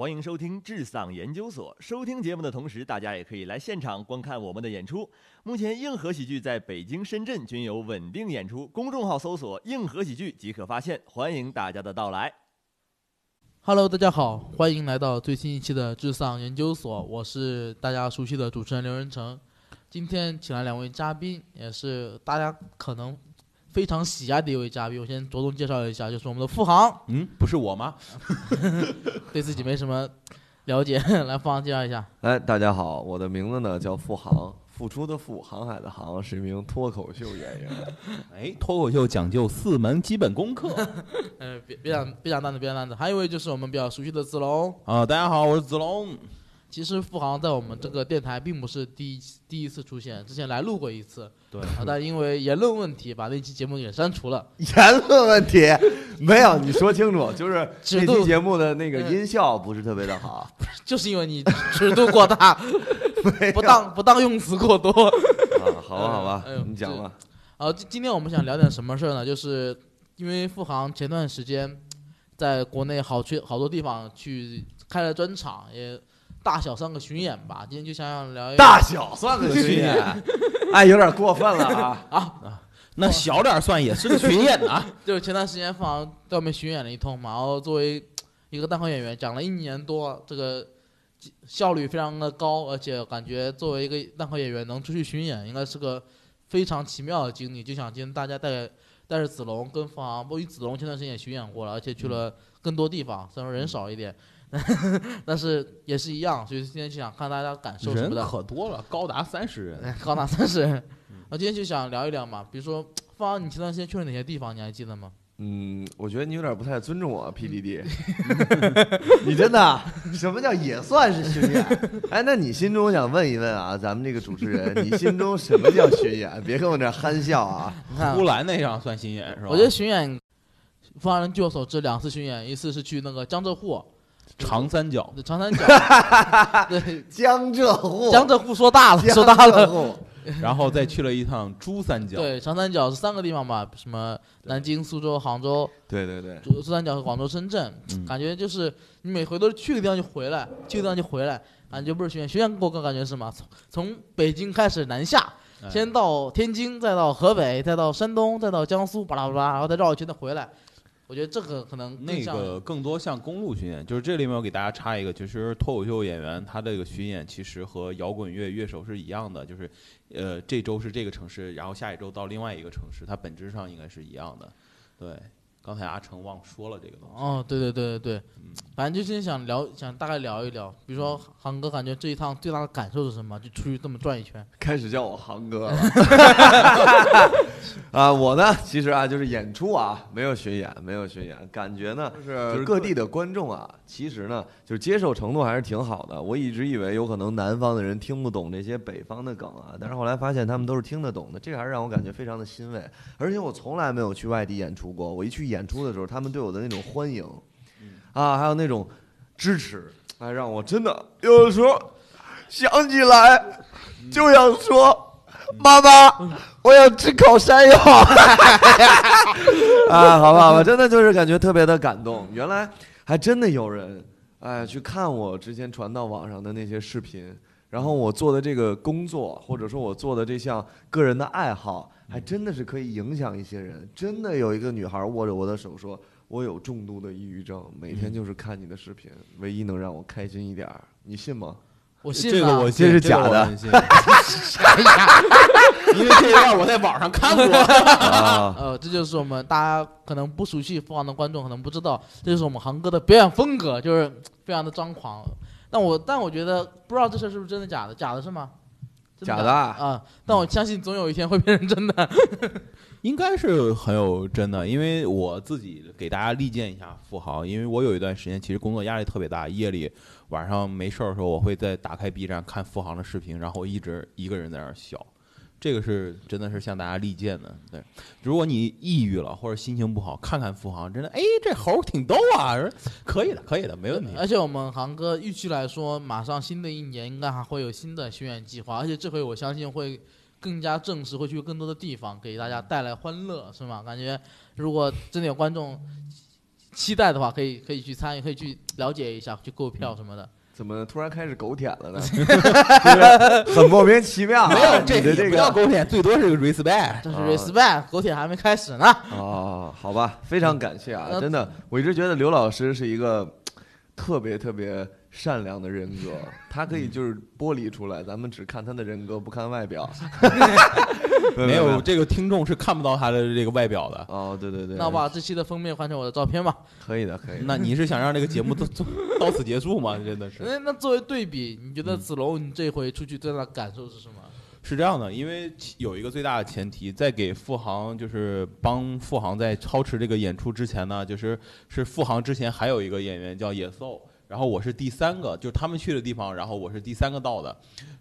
欢迎收听智丧研究所。收听节目的同时，大家也可以来现场观看我们的演出。目前硬核喜剧在北京、深圳均有稳定演出，公众号搜索“硬核喜剧”即可发现。欢迎大家的到来。Hello，大家好，欢迎来到最新一期的智丧研究所，我是大家熟悉的主持人刘仁成。今天请来两位嘉宾，也是大家可能非常喜爱的一位嘉宾。我先着重介绍一下，就是我们的付航，嗯，不是我吗？对自己没什么了解，来付航介绍一下。哎，大家好，我的名字呢叫付航，付出的付，航海的航，是一名脱口秀演员。哎，脱口秀讲究四门基本功课呃，别别讲别讲单子，别讲单子。还有一位就是我们比较熟悉的子龙。啊！大家好，我是子龙。其实付航在我们这个电台并不是第一第一次出现，之前来录过一次，对，啊，但因为言论问题把那期节目给删除了。言论问题没有，你说清楚，就是 这期节目的那个嗯音效不是特别的好，就是因为你尺度过大，不当不当用词过多。啊，好吧，好吧哎呦，你讲吧。啊，今今天我们想聊点什么事儿呢？就是因为付航前段时间在国内好去好多地方去开了专场，也大小算个巡演吧。今天就想想聊一大小算个巡演，哎，有点过分了啊 啊！那小点算也是个巡演啊。就是前段时间付航在外面巡演了一通嘛，然后作为一个单口演员，讲了一年多，这个效率非常的高，而且感觉作为一个单口演员能出去巡演，应该是个非常奇妙的经历。就想今天大家带带着子龙跟付航，不，因为子龙前段时间也巡演过了，而且去了更多地方，虽然说人少一点，但是也是一样。所以今天就想看大家感受什人么的。可多了，高达三十人。哎高达三十人。我今天就想聊一聊嘛，比如说方，你前段时间去了哪些地方？你还记得吗？嗯，我觉得你有点不太尊重我，PDD。你真的？什么叫也算是巡演？哎，那你心中我想问一问啊，咱们这个主持人，你心中什么叫巡演？别跟我这憨笑啊！你看，呼兰那场算巡演是吧？我觉得巡演，方人据我所知，两次巡演，一次是去那个江浙沪，长三角。长三角，对，江浙沪，江浙沪说大了，说大了。然后再去了一趟珠三角。对，长三角是三个地方吧，什么南京、苏州、杭州，对对对，珠珠三角和广州、深圳，嗯。感觉就是你每回都是去个地方就回来，去个地方就回来，感觉不是学院，学院给我个感觉是什么？从从北京开始南下，哎。先到天津，再到河北，再到山东，再到江苏，巴拉巴拉，然后再绕一圈再回来。我觉得这个可能那个更多像公路巡演，就是这里面我给大家插一个，其实脱口秀演员他这个巡演其实和摇滚乐乐手是一样的，就是呃这周是这个城市，然后下一周到另外一个城市，它本质上应该是一样的。对，刚才阿成忘说了这个东西。哦，对对对对对嗯，反正就今天想聊，想大概聊一聊，比如说航哥感觉这一趟最大的感受是什么？就出去这么转一圈，开始叫我航哥了。啊，我呢，其实啊，就是演出啊，没有巡演，没有巡演，感觉呢，就是各地的观众啊，其实呢，就是接受程度还是挺好的。我一直以为有可能南方的人听不懂这些北方的梗啊，但是后来发现他们都是听得懂的，这个还是让我感觉非常的欣慰。而且我从来没有去外地演出过，我一去演出的时候，他们对我的那种欢迎，啊，还有那种支持，哎，让我真的有的时候想起来就想说。妈妈，我想吃烤山药。啊，好吧，好吧，真的就是感觉特别的感动。原来还真的有人，哎，去看我之前传到网上的那些视频，然后我做的这个工作，或者说我做的这项个人的爱好，还真的是可以影响一些人。真的有一个女孩握着我的手说：“我有重度的抑郁症，每天就是看你的视频，唯一能让我开心一点儿。”你信吗？我信了。这个我信是假的 因为这一段我在网上看过。啊，呃，这就是我们大家可能不熟悉凤凰的观众可能不知道，这就是我们航哥的表演风格，就是非常的张狂。但我但我觉得不知道这事儿是不是真的假的，假的是吗？真假的啊啊！但我相信总有一天会变成真的。应该是很有真的，因为我自己给大家力荐一下富豪，因为我有一段时间其实工作压力特别大，夜里晚上没事儿的时候，我会在打开 B 站看富航的视频，然后一直一个人在那儿笑。这个是真的是向大家力荐的。对，如果你抑郁了或者心情不好，看看富航，真的，哎，这猴挺逗啊，可以的，可以的，没问题。而且我们航哥预期来说，马上新的一年应该还会有新的巡演计划，而且这回我相信会更加正式，会去更多的地方给大家带来欢乐，是吗？感觉如果真的有观众期待的话，可以可以去参与，可以去了解一下，去购票什么的。怎么突然开始狗舔了呢？就是很莫名其妙啊。没有这你的这也不叫个狗舔，最多是个 respect。这是啊 respect，狗舔还没开始呢。哦，好吧，非常感谢啊！呃真的，我一直觉得刘老师是一个特别特别善良的人格，他可以就是剥离出来，咱们只看他的人格，不看外表。没有这个听众是看不到他的这个外表的。哦，对对对，那我把这期的封面换成我的照片吧。可以的，可以的。那你是想让这个节目到到 到此结束吗？真的是。那那作为对比，你觉得嗯子龙你这回出去最大的感受是什么？是这样的，因为有一个最大的前提，在给付航就是帮付航在超持这个演出之前呢，就是是付航之前还有一个演员叫野兽，然后我是第三个，就是他们去的地方，然后我是第三个到的，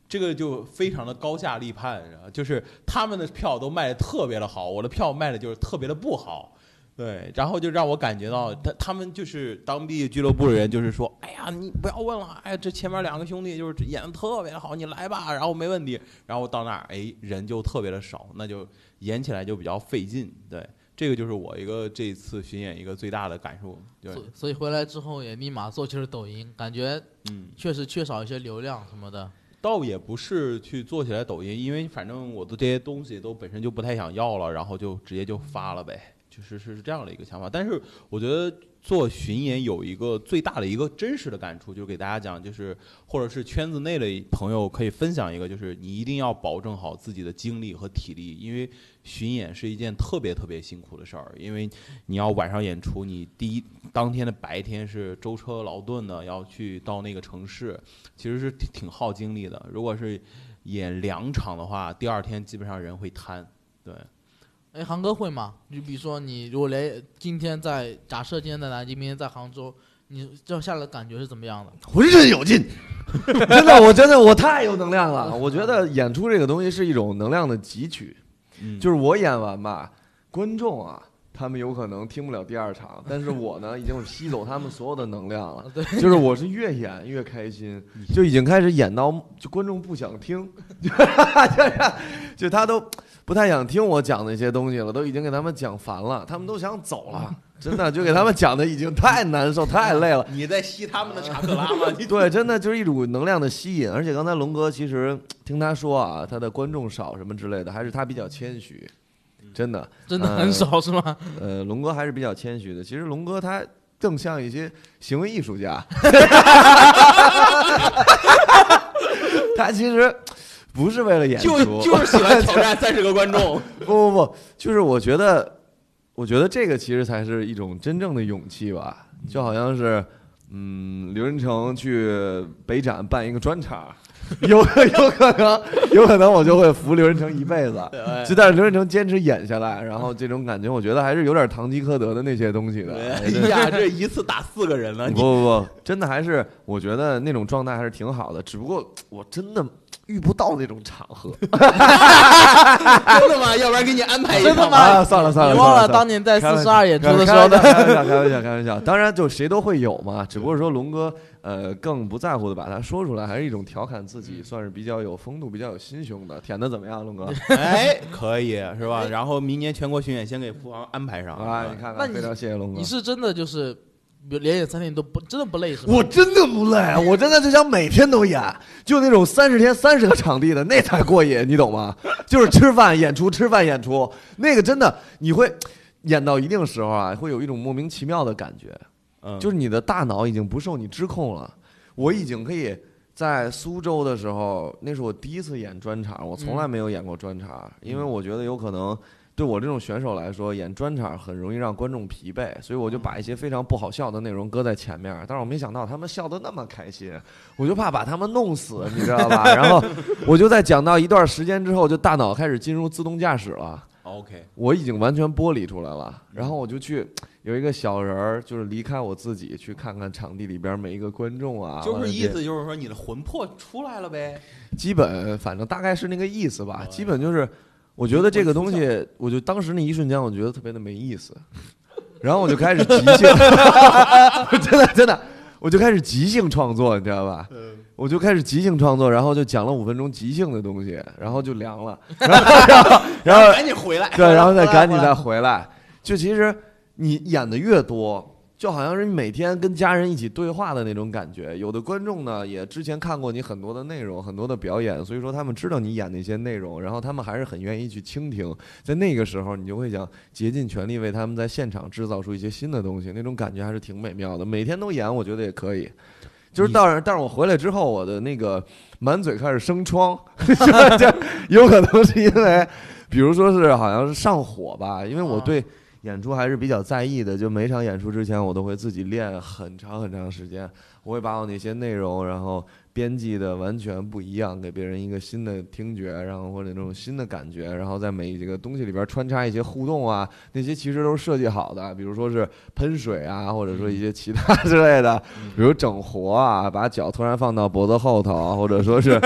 这个就非常的高下立判，就是他们的票都卖的特别的好，我的票卖的就是特别的不好。对，然后就让我感觉到他他们就是当地俱乐部的人，就是说，哎呀，你不要问了，哎，这前面两个兄弟就是演的特别好，你来吧，然后没问题。然后到那儿，哎，人就特别的少，那就演起来就比较费劲。对，这个就是我一个这一次巡演一个最大的感受。对所，所以回来之后也立马做起了抖音，感觉嗯，确实缺少一些流量什么的。倒也不是去做起来抖音，因为反正我的这些东西都本身就不太想要了，然后就直接就发了呗，就是是是这样的一个想法。但是我觉得做巡演有一个最大的一个真实的感触，就是给大家讲，就是或者是圈子内的朋友可以分享一个，就是你一定要保证好自己的精力和体力，因为巡演是一件特别特别辛苦的事儿，因为你要晚上演出，你第一当天的白天是舟车劳顿的要去到那个城市，其实是挺挺耗精力的。如果是演两场的话，第二天基本上人会瘫。对，哎，航哥会吗？你比如说，你如果连今天在假设今天在南京，明天在杭州，你这下来的感觉是怎么样的？浑身有劲，真的，我真的我太有能量了。我觉得演出这个东西是一种能量的汲取，嗯，就是我演完吧，观众啊，他们有可能听不了第二场，但是我呢，已经吸走他们所有的能量了。对，就是我是越演越开心，就已经开始演到就观众不想听，就就是就他都不太想听我讲那些东西了，都已经给他们讲烦了，他们都想走了，真的就给他们讲的已经太难受太累了。你在吸他们的查克拉吗？对，真的就是一股能量的吸引，而且刚才龙哥其实听他说啊，他的观众少什么之类的，还是他比较谦虚，真的，真的很少、是吗？呃，龙哥还是比较谦虚的。其实龙哥他更像一些行为艺术家，他其实不是为了演出，就就是喜欢挑战三十个观众。不 不不，就是我觉得，我觉得这个其实才是一种真正的勇气吧，就好像是，嗯，刘仁成去北展办一个专场。有有可能，有可能我就会服刘仁成一辈子。就但是刘仁成坚持演下来，然后这种感觉，我觉得还是有点堂吉诃德的那些东西的。哎呀，这一次打四个人了，不不不，真的还是我觉得那种状态还是挺好的，只不过我真的遇不到那种场合。真的吗？要不然给你安排一个真的吗啊，算了算了，你忘了当年在四十二演出的时候的，开玩笑，开玩笑，开玩笑。当然，就谁都会有嘛，只不过说龙哥，呃，更不在乎的把它说出来，还是一种调侃自己，算是比较有风度、比较有心胸的。舔的怎么样，龙哥？哎，可以是吧？然后明年全国巡演先给付航安排上啊，你看看，非常谢谢龙哥你。是真的就是，连演三天你都不真的不累是吗？我真的不累，我真的就想每天都演，就那种三十天三十个场地的，那才过瘾，你懂吗？就是吃饭演出，吃饭演出，那个真的你会演到一定时候啊，会有一种莫名其妙的感觉，嗯，就是你的大脑已经不受你支控了。我已经可以在苏州的时候，那是我第一次演专场，我从来没有演过专场，因为我觉得有可能。对我这种选手来说，演专场很容易让观众疲惫，所以我就把一些非常不好笑的内容搁在前面。但是我没想到他们笑得那么开心，我就怕把他们弄死，你知道吧？然后 我就在讲到一段时间之后，就大脑开始进入自动驾驶了。OK，我已经完全剥离出来了，然后我就去有一个小人儿，就是离开我自己，去看看场地里边每一个观众啊，就是意思就是说你的魂魄出来了呗。基本反正大概是那个意思吧哦。基本就是，我觉得这个东西，我就当时那一瞬间，我觉得特别的没意思，然后我就开始即兴，真的真的，我就开始即兴创作，你知道吧？我就开始即兴创作，然后就讲了五分钟即兴的东西，然后就凉了，然后然后然后赶紧回来。对，然后再赶紧再回来。就其实你演的越多，就好像是你每天跟家人一起对话的那种感觉。有的观众呢，也之前看过你很多的内容，很多的表演，所以说他们知道你演那些内容，然后他们还是很愿意去倾听。在那个时候，你就会想竭尽全力为他们在现场制造出一些新的东西，那种感觉还是挺美妙的。每天都演，我觉得也可以。就是当然，但是我回来之后，我的那个满嘴开始生疮，就 有可能是因为，比如说是好像是上火吧，因为我对。演出还是比较在意的，就每场演出之前，我都会自己练很长很长时间。我会把我那些内容，然后编辑的完全不一样，给别人一个新的听觉，然后或者那种新的感觉，然后在每一个东西里边穿插一些互动啊，那些其实都是设计好的，比如说是喷水啊，或者说一些其他 之类的，比如整活啊，把脚突然放到脖子后头，或者说是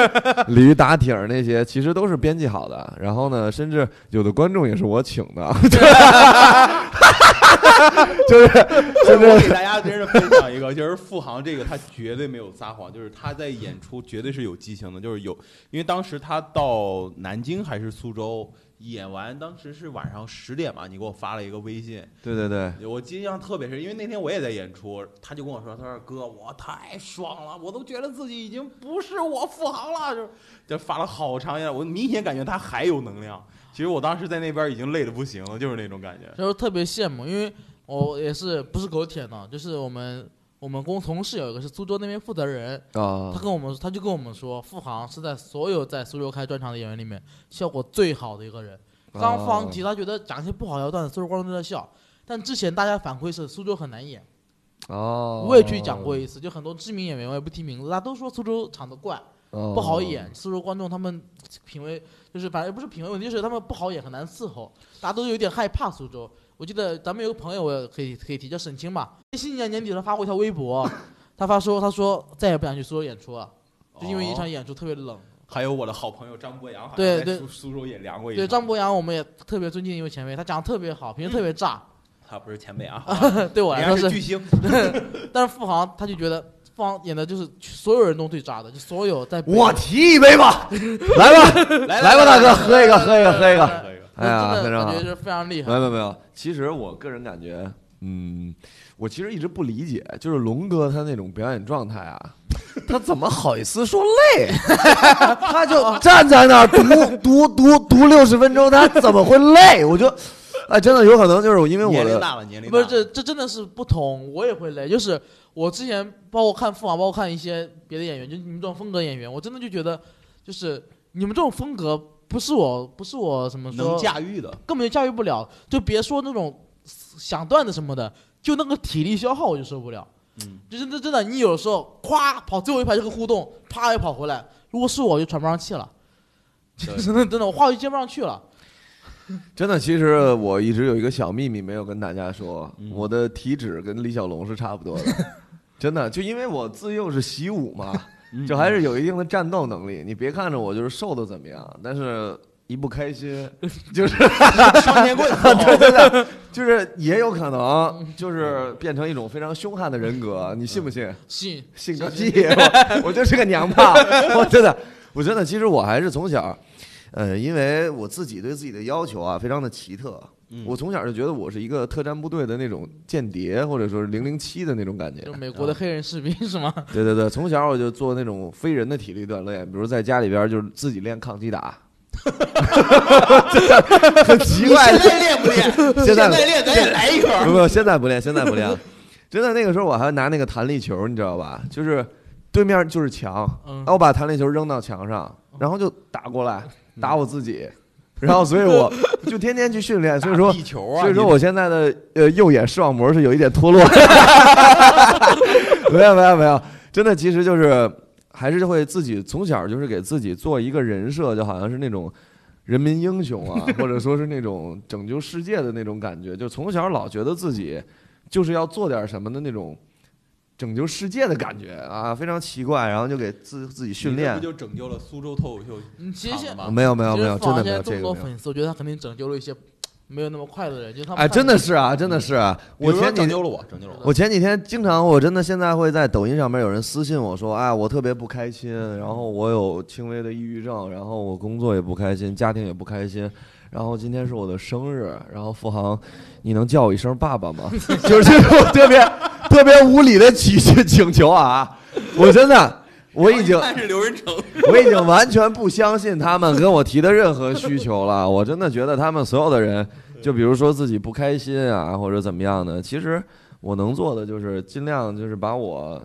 驴打挺那些，其实都是编辑好的。然后呢，甚至有的观众也是我请的。就是，就是。我给大家真是分享一个，就是付航这个他绝对没有撒谎，就是他在演出绝对是有激情的，就是有，因为当时他到南京还是苏州演完，当时是晚上十点嘛，你给我发了一个微信，对对对，我印象特别深，因为那天我也在演出，他就跟我说，他说哥，我太爽了，我都觉得自己已经不是我付航了，就就发了好长一段，我明显感觉他还有能量。其实我当时在那边已经累得不行了，就是那种感觉，就是特别羡慕，因为我也是不是狗舔呢，就是我们我们公同事有一个是苏州那边负责人，他跟我们他就跟我们说，付航是在所有在苏州开专场的演员里面效果最好的一个人。刚放题，他觉得讲一些不好笑段子，苏州观众都在笑，但之前大家反馈是苏州很难演。哦，我也去讲过一次，就很多知名演员我也不提名字，大家都说苏州场子怪。不好演，苏州观众他们 品味就是反正不是品味问题，就是他们不好演，很难伺候，大家都有点害怕苏州。我记得咱们有个朋友，我可以可以提，叫沈清吧。新年年底他发过一条微博，他发说他说再也不想去苏州演出了，就因为一场演出特别冷。还有我的好朋友张博洋，对对，苏州也凉过一。对张博洋，我们也特别尊敬一位前辈，他讲的特别好，平时特别炸。他不是前辈啊，对我来说是巨星。但是付航他就觉得。方演的就是所有人都最渣的，就所有在。我提一杯吧，来吧，来吧，大哥，喝一个，喝一个，喝一个。哎呀，非常感觉是非常厉害。没有没有没有，其实我个人感觉，嗯，我其实一直不理解，就是龙哥他那种表演状态啊，他怎么好意思说累？他就站在那儿读读读读六十分钟，他怎么会累？我就，哎，真的有可能就是因为我年龄大了，年龄不是这这真的是不同，我也会累，就是。我之前包括看付马，包括看一些别的演员，就你们这种风格演员，我真的就觉得，就是你们这种风格不是我，不是我什么能驾驭的，根本就驾驭不了。就别说那种想段子什么的，就那个体力消耗我就受不了。嗯，就是真真的，你有时候咵跑最后一排这个互动，啪又跑回来，如果是我就喘不上气了。真的真的，我话就接不上去了。真的，其实我一直有一个小秘密没有跟大家说，我的体脂跟李小龙是差不多的。真的，就因为我自幼是习武嘛，就还是有一定的战斗能力。你别看着我就是瘦的怎么样，但是一不开心就是 双截棍，对对对，就是也有可能就是变成一种非常凶悍的人格。你信不信？信，信个屁！我就是个娘炮，我真的，我真的，其实我还是从小，呃，因为我自己对自己的要求啊，非常的奇特。我从小就觉得我是一个特战部队的那种间谍，或者说是零零七的那种感觉。就美国的黑人士兵是吗？对对对，从小我就做那种非人的体力锻炼，比如在家里边就是自己练抗击打。很奇怪。现在练不练？现在练，咱也来一个。不不，现在不练，现在不练。真的，那个时候我还拿那个弹力球，你知道吧？就是对面就是墙，然后我把弹力球扔到墙上，然后就打过来，打我自己。然后，所以我 就天天去训练。所以说，地球啊所以说我现在的呃右眼视网膜是有一点脱落。没有没有没有，真的，其实就是还是会自己从小就是给自己做一个人设，就好像是那种人民英雄啊，或者说是那种拯救世界的那种感觉。就从小老觉得自己就是要做点什么的那种。拯救世界的感觉啊，非常奇怪，然后就给自自己训练，不就拯救了苏州脱口秀场吗？没有没有没有，真的没有这个。粉丝，我觉得他肯定拯救了一些没有那么快的人，就他哎，真的是啊，真的是啊。我前拯救了我，拯救了我。我前几天经常，我真的现在会在抖音上面有人私信我说，哎，我特别不开心，然后我有轻微的抑郁症，然后我工作也不开心，家庭也不开心。然后今天是我的生日，然后付航，你能叫我一声爸爸吗？就是这种特别特别无理的请请求啊！我真的。我已经是刘仁成，我已经完全不相信他们跟我提的任何需求了。我真的觉得他们所有的人，就比如说自己不开心啊，或者怎么样的，其实我能做的就是尽量就是把我。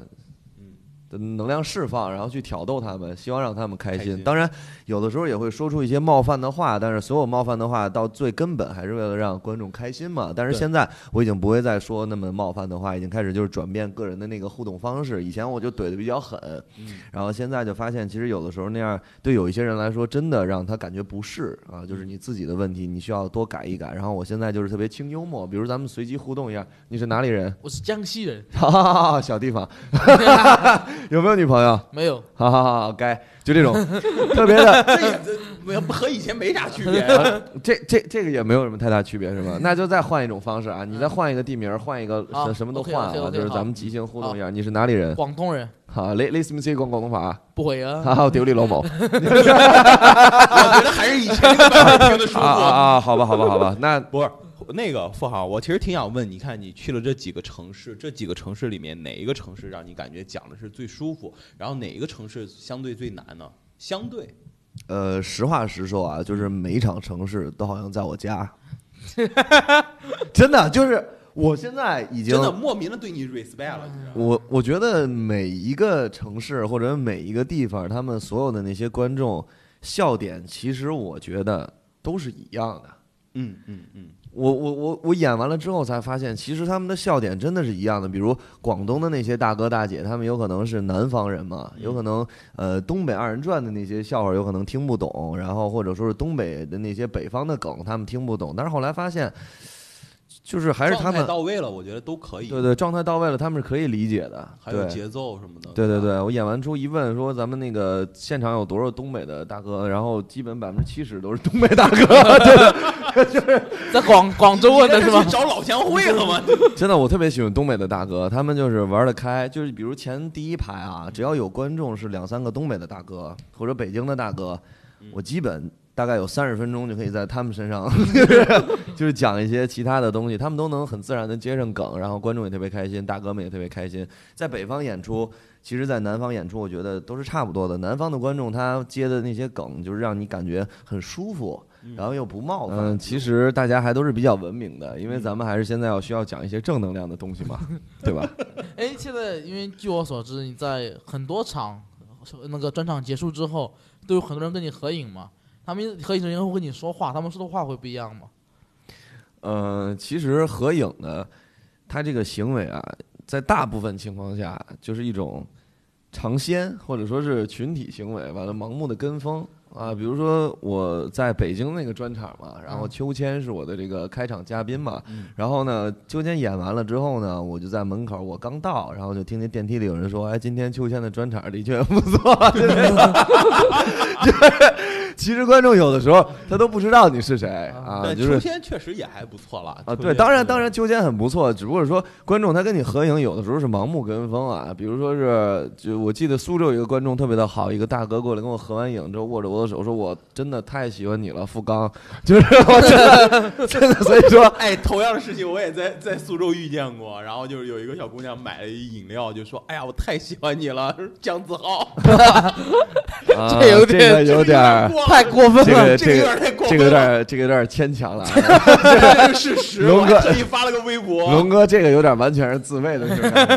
的能量释放，然后去挑逗他们，希望让他们开心。当然，有的时候也会说出一些冒犯的话，但是所有冒犯的话到最根本还是为了让观众开心嘛。但是现在我已经不会再说那么冒犯的话，已经开始就是转变个人的那个互动方式。以前我就怼的比较狠，然后现在就发现其实有的时候那样对有一些人来说真的让他感觉不适啊，就是你自己的问题，你需要多改一改。然后我现在就是特别轻幽默，比如咱们随机互动一下，你是哪里人？我是江西人，小地方。有没有女朋友？没有，好好好，该就这种 特别的，这也和以前没啥区别。这这这个也没有什么太大区别，是吧？那就再换一种方式啊，你再换一个地名，换一个什么都换啊，就是咱们即兴互动一下。你是哪里人？广东人。好，雷雷斯米斯讲广东话？不会啊。好，丢你老母。我觉得还是以前那个版本听的舒服啊啊！好吧，好吧，好吧，那不是。那个富豪，我其实挺想问，你看你去了这几个城市，这几个城市里面哪一个城市让你感觉讲的是最舒服？然后哪一个城市相对最难呢？相对，呃，实话实说啊，就是每一场城市都好像在我家，真的就是我现在已经真的莫名的对你 respect 了。我我觉得每一个城市或者每一个地方，他们所有的那些观众笑点，其实我觉得都是一样的。嗯嗯嗯。我我我我演完了之后才发现，其实他们的笑点真的是一样的。比如广东的那些大哥大姐，他们有可能是南方人嘛，有可能呃东北二人转的那些笑话有可能听不懂，然后或者说是东北的那些北方的梗他们听不懂。但是后来发现。就是还是他们到位了，我觉得都可以。对对，状态到位了，他们是可以理解的。还有节奏什么的。对对对，我演完之后一问说咱们那个现场有多少东北的大哥，然后基本百分之七十都是东北大哥。真的，就是在广广州问的是吗？找老乡会了吗？真的，我特别喜欢东北的大哥，他们就是玩得开。就是比如前第一排啊，只要有观众是两三个东北的大哥或者北京的大哥，我基本。大概有三十分钟就可以在他们身上，就是讲一些其他的东西，他们都能很自然的接上梗，然后观众也特别开心，大哥们也特别开心。在北方演出，其实，在南方演出，我觉得都是差不多的。南方的观众他接的那些梗，就是让你感觉很舒服，然后又不冒犯。嗯，其实大家还都是比较文明的，因为咱们还是现在要需要讲一些正能量的东西嘛，对吧？哎，现在因为据我所知，你在很多场那个专场结束之后，都有很多人跟你合影嘛。他们合影的人会跟你说话，他们说的话会不一样吗？呃，其实合影呢，他这个行为啊，在大部分情况下就是一种尝鲜或者说是群体行为，完了盲目的跟风。啊，比如说我在北京那个专场嘛，然后秋千是我的这个开场嘉宾嘛，然后呢，秋千演完了之后呢，我就在门口，我刚到，然后就听见电梯里有人说：“哎，今天秋千的专场的确不错。” 就是其实观众有的时候他都不知道你是谁啊。就是秋千确实也还不错了啊。对，当然当然秋千很不错，只不过说观众他跟你合影有的时候是盲目跟风啊。比如说是，就我记得苏州有一个观众特别的好，一个大哥过来跟我合完影之后握着我。的手说，我真的太喜欢你了，富刚，就是我真的真的，所以说，哎，同样的事情我也在在苏州遇见过，然后就是有一个小姑娘买了一饮料，就说，哎呀，我太喜欢你了，姜子浩，这有点有点太过分了，这个有点太过分，这个有点这个有点牵强了，这是事实。龙哥特意发了个微博，龙哥这个有点完全是自慰的，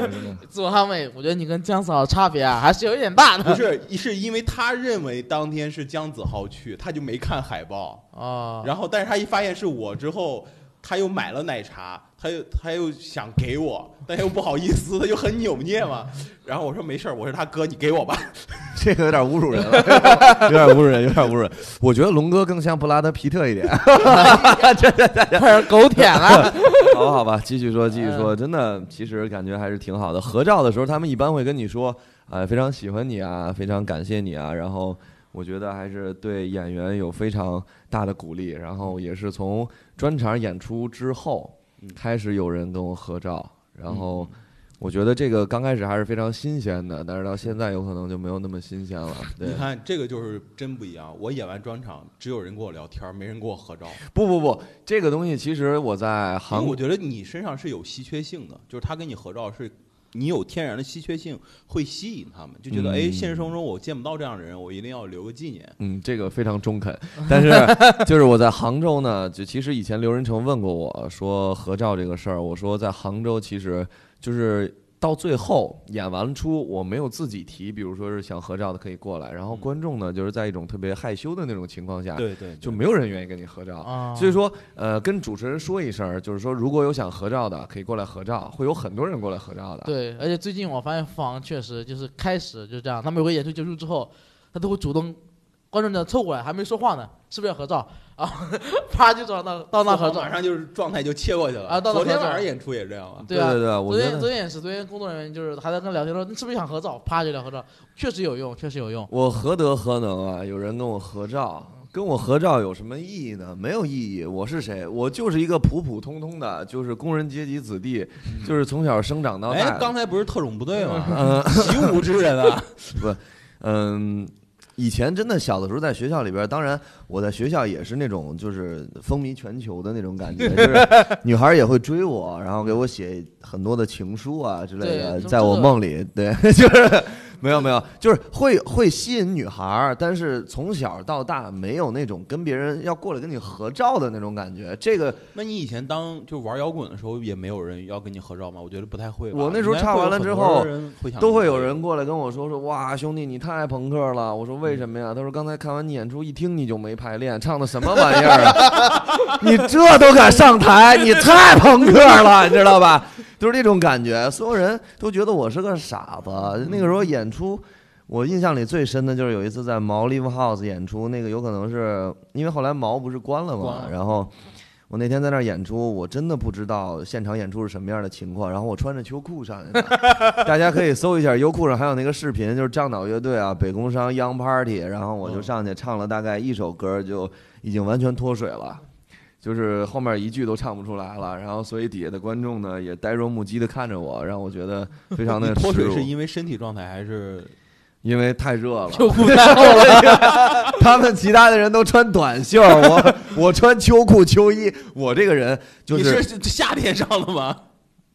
自我捍卫。我觉得你跟姜子豪差别啊，还是有一点大的。不是，是因为他认为当天是。姜子豪去，他就没看海报啊。然后，但是他一发现是我之后，他又买了奶茶，他又他又想给我，但又不好意思，他就很扭捏嘛。然后我说没事儿，我是他哥，你给我吧。这个有点侮辱人了，有点侮辱人，有点侮辱人。我觉得龙哥更像布拉德皮特一点，这这这快狗舔了。好吧，好吧，继续说，继续说。真的，其实感觉还是挺好的。合照的时候，他们一般会跟你说，哎，非常喜欢你啊，非常感谢你啊，然后。我觉得还是对演员有非常大的鼓励，然后也是从专场演出之后开始有人跟我合照，然后我觉得这个刚开始还是非常新鲜的，但是到现在有可能就没有那么新鲜了。对你，看这个就是真不一样。我演完专场，只有人跟我聊天，没人跟我合照。不不不，这个东西其实我在因为韩我觉得你身上是有稀缺性的，就是他跟你合照是。你有天然的稀缺性，会吸引他们，就觉得嗯哎，现实生活中我见不到这样的人，我一定要留个纪念。嗯，这个非常中肯。但是就是我在杭州呢，就其实以前刘仁成问过我说合照这个事儿，我说在杭州其实就是到最后演完出，我没有自己提，比如说是想合照的可以过来，然后观众呢就是在一种特别害羞的那种情况下，对对，就没有人愿意跟你合照。啊，所以说，呃，跟主持人说一声，就是说，如果有想合照的，可以过来合照，会有很多人过来合照的。对，而且最近我发现富航确实就是开始就这样，他们有个演出结束之后，他都会主动，观众呢凑过来，还没说话呢，是不是要合照？啊，啪就撞到到那合照马。上就是状态就切过去了。啊到那昨天晚上演出也这样啊。对啊，对对，我昨天昨天也是，昨天工作人员就是还在跟聊天说，你是不是想合照？啪就聊合照，确实有用，确实有用。我何德何能啊？有人跟我合照，跟我合照有什么意义呢？没有意义。我是谁？我就是一个普普通通的，就是工人阶级子弟，就是从小生长到哎，刚才不是特种部队吗？嗯 习武之人啊！不嗯，以前真的小的时候在学校里边，当然我在学校也是那种就是风靡全球的那种感觉，就是 女孩也会追我，然后给我写很多的情书啊之类的，在我梦里，对，就是没有没有，就是会会吸引女孩儿，但是从小到大没有那种跟别人要过来跟你合照的那种感觉，这个那你以前当就玩摇滚的时候，也没有人要跟你合照吗？我觉得不太会。我那时候唱完了之后都会有人过来跟我说说哇兄弟你太朋克了，我说为什么呀？他说刚才看完你演出一听你就没排练，唱的什么玩意儿啊？你这都敢上台，你太朋克了，你知道吧？就是那种感觉，所有人都觉得我是个傻子。那个时候演出。我印象里最深的就是有一次在毛 Live House 演出，那个有可能是因为后来毛不是关了嘛，然后我那天在那儿演出，我真的不知道现场演出是什么样的情况，然后我穿着秋裤上去的，大家可以搜一下优酷上还有那个视频，就是樟脑乐队啊，北工商 Young Party，然后我就上去唱了大概一首歌，就已经完全脱水了。就是后面一句都唱不出来了，然后所以底下的观众呢也呆若木鸡的看着我，让我觉得非常的 脱水是因为身体状态还是？因为太热了，秋裤太厚了，他们其他的人都穿短袖，我我穿秋裤秋衣，我这个人就你是夏天上的吗？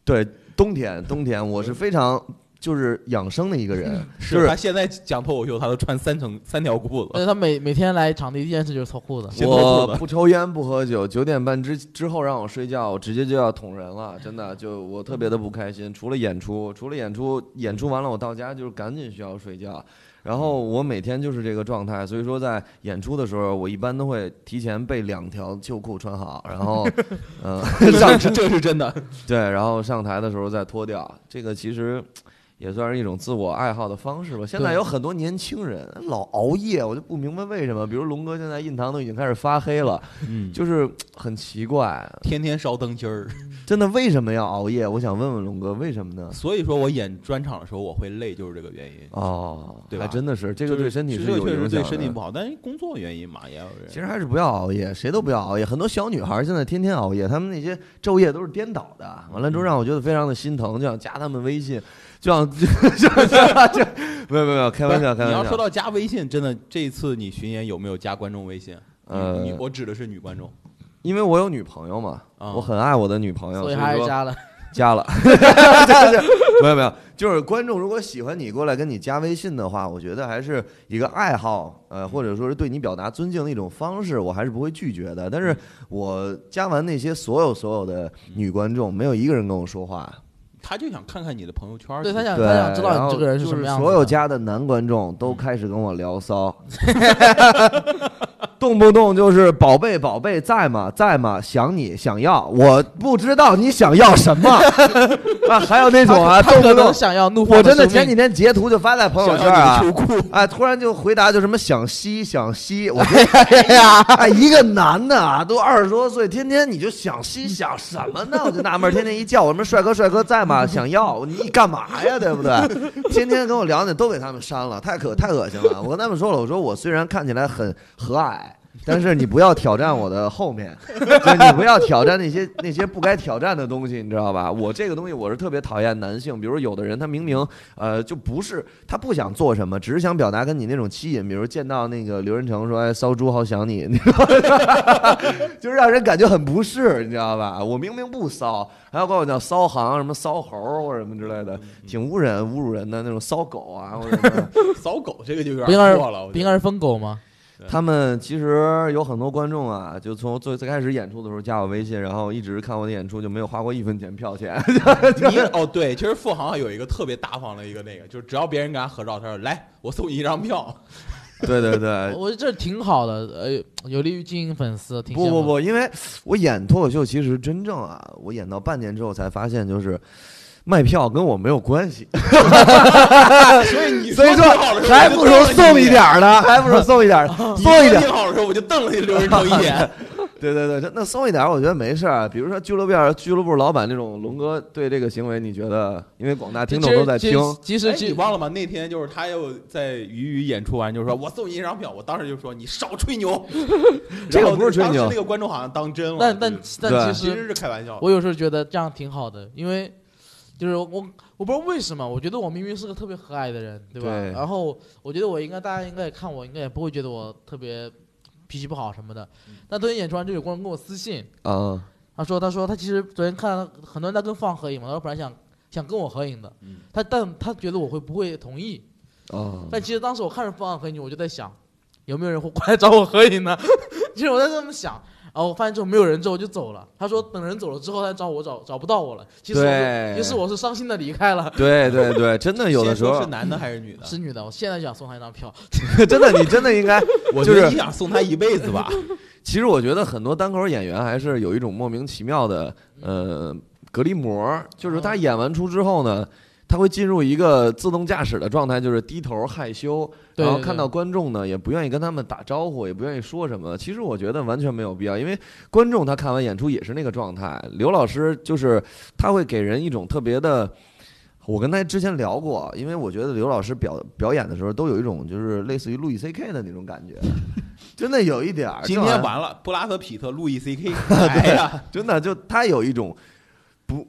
对冬天冬天我是非常就是养生的一个人，就是他现在讲脱口秀，他都穿三层 三条裤子。而且他每每天来场地第一件事就是脱裤子。我不抽烟不喝酒，九点半之之后让我睡觉，我直接就要捅人了，真的就我特别的不开心。除了演出，除了演出，演出完了我到家就是赶紧需要睡觉。然后我每天就是这个状态，所以说在演出的时候，我一般都会提前备两条秋裤穿好，然后，嗯、这是真的。对，然后上台的时候再脱掉。这个其实也算是一种自我爱好的方式吧。现在有很多年轻人老熬夜，我就不明白为什么。比如龙哥现在印堂都已经开始发黑了，嗯，就是很奇怪，天天烧灯芯儿。真的为什么要熬夜？我想问问龙哥，为什么呢？所以说我演专场的时候我会累，就是这个原因。哦，对吧还真的是这个对身体这是有影响个确实对的。身体不好，但是工作原因嘛，也有人。其实还是不要熬夜，谁都不要熬夜。很多小女孩现在天天熬夜，她们那些昼夜都是颠倒的。完了之后让我觉得非常的心疼，就想加她们微信，就想就就就没有没有没有开玩笑开玩笑。你要说到加微信，真的这一次你巡演有没有加观众微信？呃女我指的是女观众。因为我有女朋友嘛，啊我很爱我的女朋友，所以所说还是加了。加了，没有没有，就是观众如果喜欢你过来跟你加微信的话，我觉得还是一个爱好，呃，或者说是对你表达尊敬的一种方式，我还是不会拒绝的。但是我加完那些所有所有的女观众，没有一个人跟我说话，他就想看看你的朋友圈儿。对他想，他想知道你这个人是什么样的。所有家的男观众都开始跟我聊骚，动不动就是宝贝宝贝在吗在吗？想你想要，我不知道你想要什么啊，还有那种啊，动不动想要怒放我真的前几天截图就发在朋友圈啊哎，突然就回答就什么想吸想吸，我 哎呀，哎，一个男的啊，都二十多岁，天天你就想吸想什么呢？我就纳闷，天天一叫我什么帅哥帅哥在吗？想要你干嘛呀？对不对？天天跟我聊的都给他们删了，太可太恶心了。我跟他们说了，我说我虽然看起来很和蔼。但是你不要挑战我的后面，就你不要挑战那些那些不该挑战的东西，你知道吧？我这个东西我是特别讨厌男性，比如有的人他明明呃就不是他不想做什么，只是想表达跟你那种吸引，比如见到那个刘仁成说哎骚猪好想你，你知道吗？就是让人感觉很不适，你知道吧？我明明不骚，还要管我叫骚行什么骚猴或者什么之类的，挺污人侮辱人的那种骚狗啊，或者 什么扫狗这个就有点过了，应该是疯狗吗？他们其实有很多观众啊，就从最最开始演出的时候加我微信，然后一直看我的演出，就没有花过一分钱票钱。你哦，对，其实付航有一个特别大方的一个那个，就是只要别人跟他合照，他说来，我送你一张票。对对对，我觉得这挺好的，呃，有利于经营粉丝。挺不不不，因为我演脱口秀，其实真正啊，我演到半年之后才发现，就是卖票跟我没有关系，所以你所以说 还不如送一点儿呢，还不如送一点儿，送一点儿。挺好的时候，我就瞪了刘仁成一眼。对对对，那送一点儿，我觉得没事儿。比如说俱乐部俱乐部老板那种龙哥对这个行为，你觉得？因为广大听众都在听，哎，其实其实你忘了吗？那天就是他又在鱼鱼演出完，就说我送你一张票，我当时就说你少吹牛。这个不是吹牛当时那个观众好像当真了。但但但其实其实是开玩笑。我有时候觉得这样挺好的，因为就是我我不知道为什么，我觉得我明明是个特别和蔼的人，对吧？对然后我觉得我应该大家应该也看我，应该也不会觉得我特别脾气不好什么的。但昨天演出完就有观众跟我私信，啊，他说他说他其实昨天看到很多人在跟放合影嘛，他说本来想想跟我合影的，嗯他但他觉得我会不会同意？啊，但其实当时我看着放合影，我就在想，有没有人会过来找我合影呢？其实我在这么想，然后我发现之后没有人之后我就走了。他说等人走了之后再找我找找不到我了。其实我是，其实我是伤心的离开了。对对对，真的有的时候是，男的还是女的？是女的，我现在就想送她一张票。真的你真的应该，我就是觉得你想送她一辈子吧。其实我觉得很多单口演员还是有一种莫名其妙的呃隔离膜，就是他演完出之后呢，他会进入一个自动驾驶的状态，就是低头害羞，然后看到观众呢也不愿意跟他们打招呼，也不愿意说什么。其实我觉得完全没有必要，因为观众他看完演出也是那个状态。刘老师就是他会给人一种特别的。我跟他之前聊过，因为我觉得刘老师表表演的时候都有一种就是类似于路易 C K 的那种感觉，真的有一点儿。今天完了，布拉德皮特、路易 C K，对呀，真的就他有一种不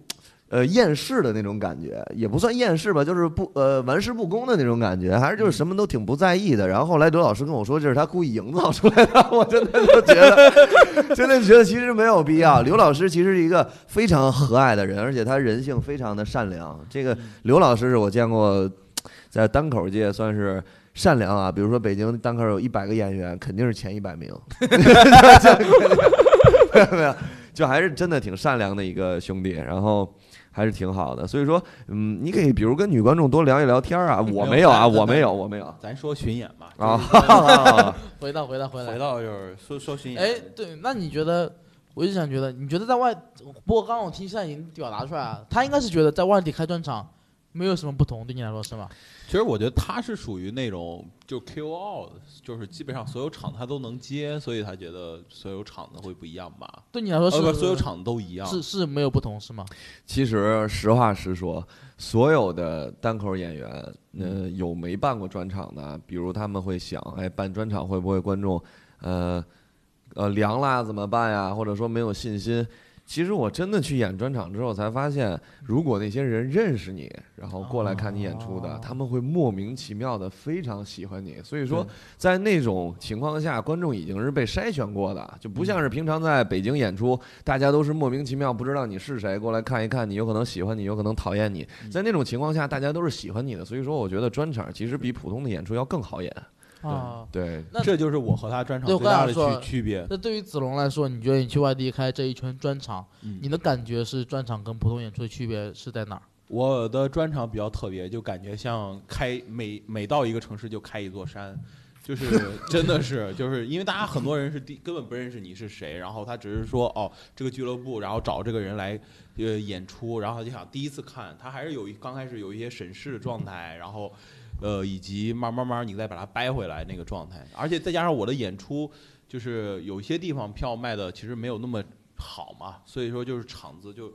呃厌世的那种感觉，也不算厌世吧，就是不呃玩世不恭的那种感觉，还是就是什么都挺不在意的。然后后来刘老师跟我说，这是他故意营造出来的，我真的就觉得，真的觉得其实没有必要。刘老师其实是一个非常和蔼的人，而且他人性非常的善良。这个刘老师是我见过在单口界算是。善良啊，比如说北京单口有一百个演员，肯定是前一百名。没有，就还是真的挺善良的一个兄弟，然后还是挺好的。所以说，嗯，你可以比如跟女观众多聊一聊天啊。我没有啊，我没有，我没有 咱说巡演吧。啊。回到回到回来回。到就是说说巡演。哎，对，那你觉得？我一直想觉得，你觉得在外，不过刚刚我听现在已经表达出来了，他应该是觉得在外地开专场没有什么不同，对你来说是吗？其实我觉得他是属于那种就 KOL，就是基本上所有场他都能接，所以他觉得所有场子会不一样吧？对你来说是、所有场子都一样。是是没有不同是吗？其实实话实说，所有的单口演员，呃，有没办过专场的，比如他们会想，哎，办专场会不会观众，呃，呃凉啦怎么办呀？或者说没有信心。其实我真的去演专场之后，才发现，如果那些人认识你，然后过来看你演出的，哦他们会莫名其妙的非常喜欢你。所以说，在那种情况下，观众已经是被筛选过的，就不像是平常在北京演出，大家都是莫名其妙不知道你是谁，过来看一看你，有可能喜欢你，有可能讨厌你。在那种情况下，大家都是喜欢你的，所以说我觉得专场其实比普通的演出要更好演。啊，对，那这就是我和他专场最大的区区别。那对于子龙来说，你觉得你去外地开这一圈专场，嗯你的感觉是专场跟普通演出的区别是在哪儿？我的专场比较特别，就感觉像开每每到一个城市就开一座山，就是 真的是就是因为大家很多人是第根本不认识你是谁，然后他只是说哦这个俱乐部，然后找这个人来呃演出，然后就想第一次看，他还是有一刚开始有一些审视的状态，然后呃以及慢慢慢你再把它掰回来那个状态，而且再加上我的演出，就是有些地方票卖的其实没有那么好嘛，所以说就是场子就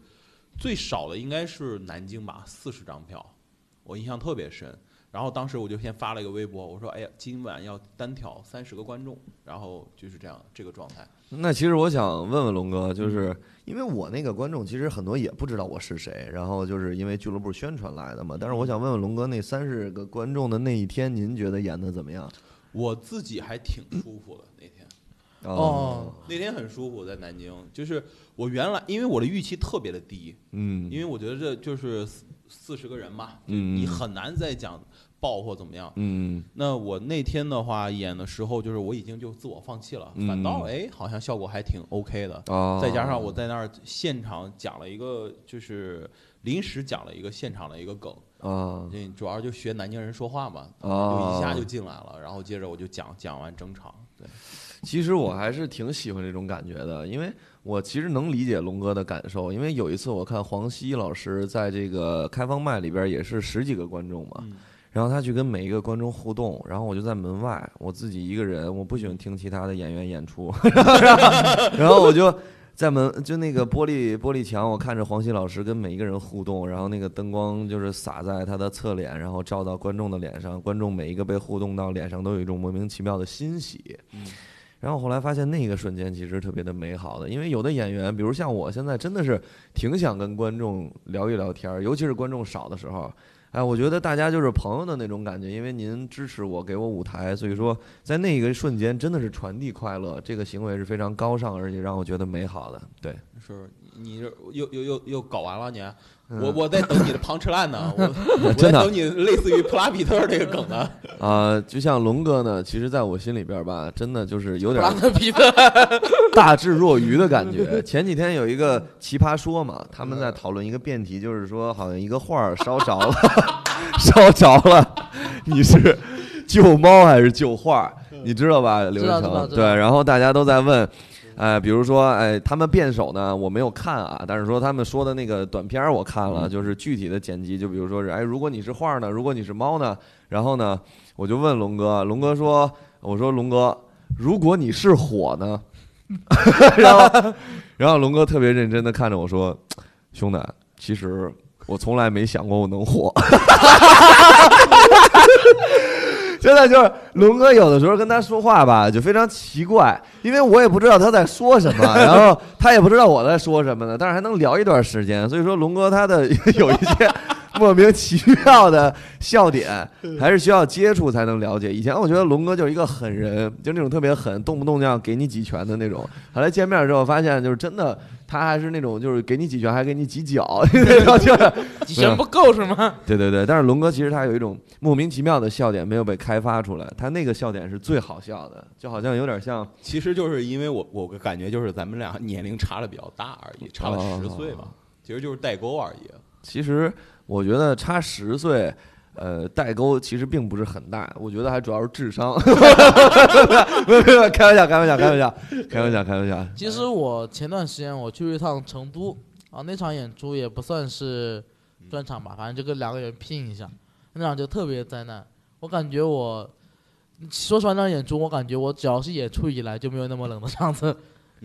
最少的应该是南京吧，四十张票，我印象特别深。然后当时我就先发了一个微博，我说：“哎呀，今晚要单挑三十个观众。”然后就是这样这个状态。那其实我想问问龙哥，就是因为我那个观众其实很多也不知道我是谁，然后就是因为俱乐部宣传来的嘛。但是我想问问龙哥，那三十个观众的那一天，您觉得演的怎么样？我自己还挺舒服的那天。哦，那天很舒服，在南京。就是我原来因为我的预期特别的低，嗯，因为我觉得这就是四四十个人嘛，嗯你很难再讲爆或怎么样。嗯那我那天的话演的时候，就是我已经就自我放弃了，嗯。反倒哎好像效果还挺 OK 的。啊，再加上我在那儿现场讲了一个，就是临时讲了一个现场的一个梗，啊嗯，主要就学南京人说话嘛，就啊，一下就进来了，然后接着我就讲讲完整场，对，其实我还是挺喜欢这种感觉的，因为我其实能理解龙哥的感受。因为有一次我看黄西老师在这个开放麦里边也是十几个观众嘛，嗯然后他去跟每一个观众互动，然后我就在门外，我自己一个人，我不喜欢听其他的演员演出，然后我就在门就那个玻璃玻璃墙，我看着黄西老师跟每一个人互动，然后那个灯光就是洒在他的侧脸，然后照到观众的脸上，观众每一个被互动到脸上都有一种莫名其妙的欣喜。嗯然后后来发现那个瞬间其实特别的美好的，因为有的演员，比如像我现在真的是挺想跟观众聊一聊天儿，尤其是观众少的时候。哎，我觉得大家就是朋友的那种感觉，因为您支持我，给我舞台，所以说在那一个瞬间真的是传递快乐，这个行为是非常高尚，而且让我觉得美好的。对，是你又又又又搞完了你，我我在等你的庞吃烂呢，我 我在真等你类似于普拉比特这个梗呢，啊、就像龙哥呢，其实在我心里边吧，真的就是有布点拉德皮特，大智若愚的感觉。前几天有一个奇葩说嘛，他们在讨论一个辩题，就是说好像一个画儿烧着了，烧着了，你是救猫还是救画？你知道吧，刘知道成？对，然后大家都在问。哎，比如说，哎，他们辩手呢，我没有看啊，但是说他们说的那个短片儿我看了，就是具体的剪辑，就比如说是，哎，如果你是画儿呢，如果你是猫呢，然后呢，我就问龙哥，龙哥说，我说龙哥，如果你是火呢？然后，然后龙哥特别认真的看着我说：“兄弟，其实我从来没想过我能火。” 真的就是龙哥有的时候跟他说话吧，就非常奇怪，因为我也不知道他在说什么，然后他也不知道我在说什么呢，但是还能聊一段时间。所以说，龙哥他的 有一些莫名其妙的笑点，还是需要接触才能了解。以前我觉得龙哥就是一个狠人，就那种特别狠，动不动就要给你几拳的那种。后来见面之后发现，就是真的，他还是那种就是给你几拳还给你几脚 就是几拳不够是吗？对对对。但是龙哥其实他有一种莫名其妙的笑点没有被开发出来，他那个笑点是最好笑的，就好像有点像其实就是因为我我感觉就是咱们俩年龄差的比较大而已，差了哦十岁吧，其实就是代沟而已。其实我觉得差十岁，呃，代沟其实并不是很大，我觉得还主要是智商。没有没有，开玩笑，开玩笑，开玩笑，开玩笑，开玩笑。其实我前段时间我去了一趟成都啊，那场演出也不算是专场吧，反正就跟两个人拼一下，那场就特别灾难。我感觉我说实话，那场演出我感觉我只要是演出以来就没有那么冷的场子，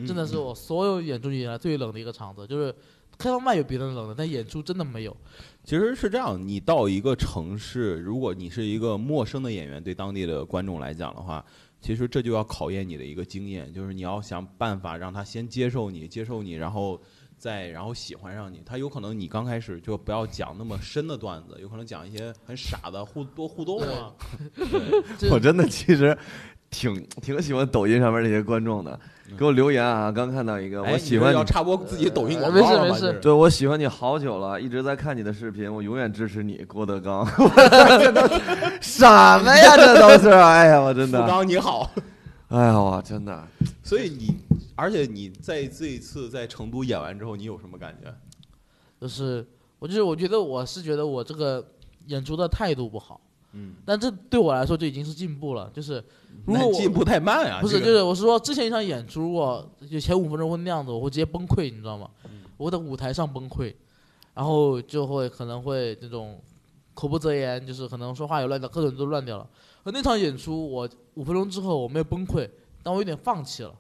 真的是我所有演出以来最冷的一个场子，就是开放麦有比那冷的，但演出真的没有。其实是这样，你到一个城市，如果你是一个陌生的演员，对当地的观众来讲的话，其实这就要考验你的一个经验，就是你要想办法让他先接受你，接受你，然后再然后喜欢上你。他有可能你刚开始就不要讲那么深的段子，有可能讲一些很傻的互多互动啊。我真的其实挺挺喜欢抖音上面那些观众的，给我留言啊！刚看到一个，哎我喜欢你，你要插播自己抖音广没告没事没事对我喜欢你好久了，一直在看你的视频，我永远支持你，郭德纲。什么呀？这都是，哎呀，我真富的，刚你好。哎呀，我真的，所以你，而且你在这一次在成都演完之后，你有什么感觉？就是我就是我觉得我是觉得我这个演出的态度不好，嗯，但这对我来说就已经是进步了。就是如果我进步太慢啊！不是，就是我是说之前一场演出，如果就前五分钟会那样子，我会直接崩溃，你知道吗？嗯我会在舞台上崩溃，然后就会可能会那种口不择言，就是可能说话也乱掉，各种都乱掉了。而那场演出，我五分钟之后我没有崩溃，但我有点放弃了。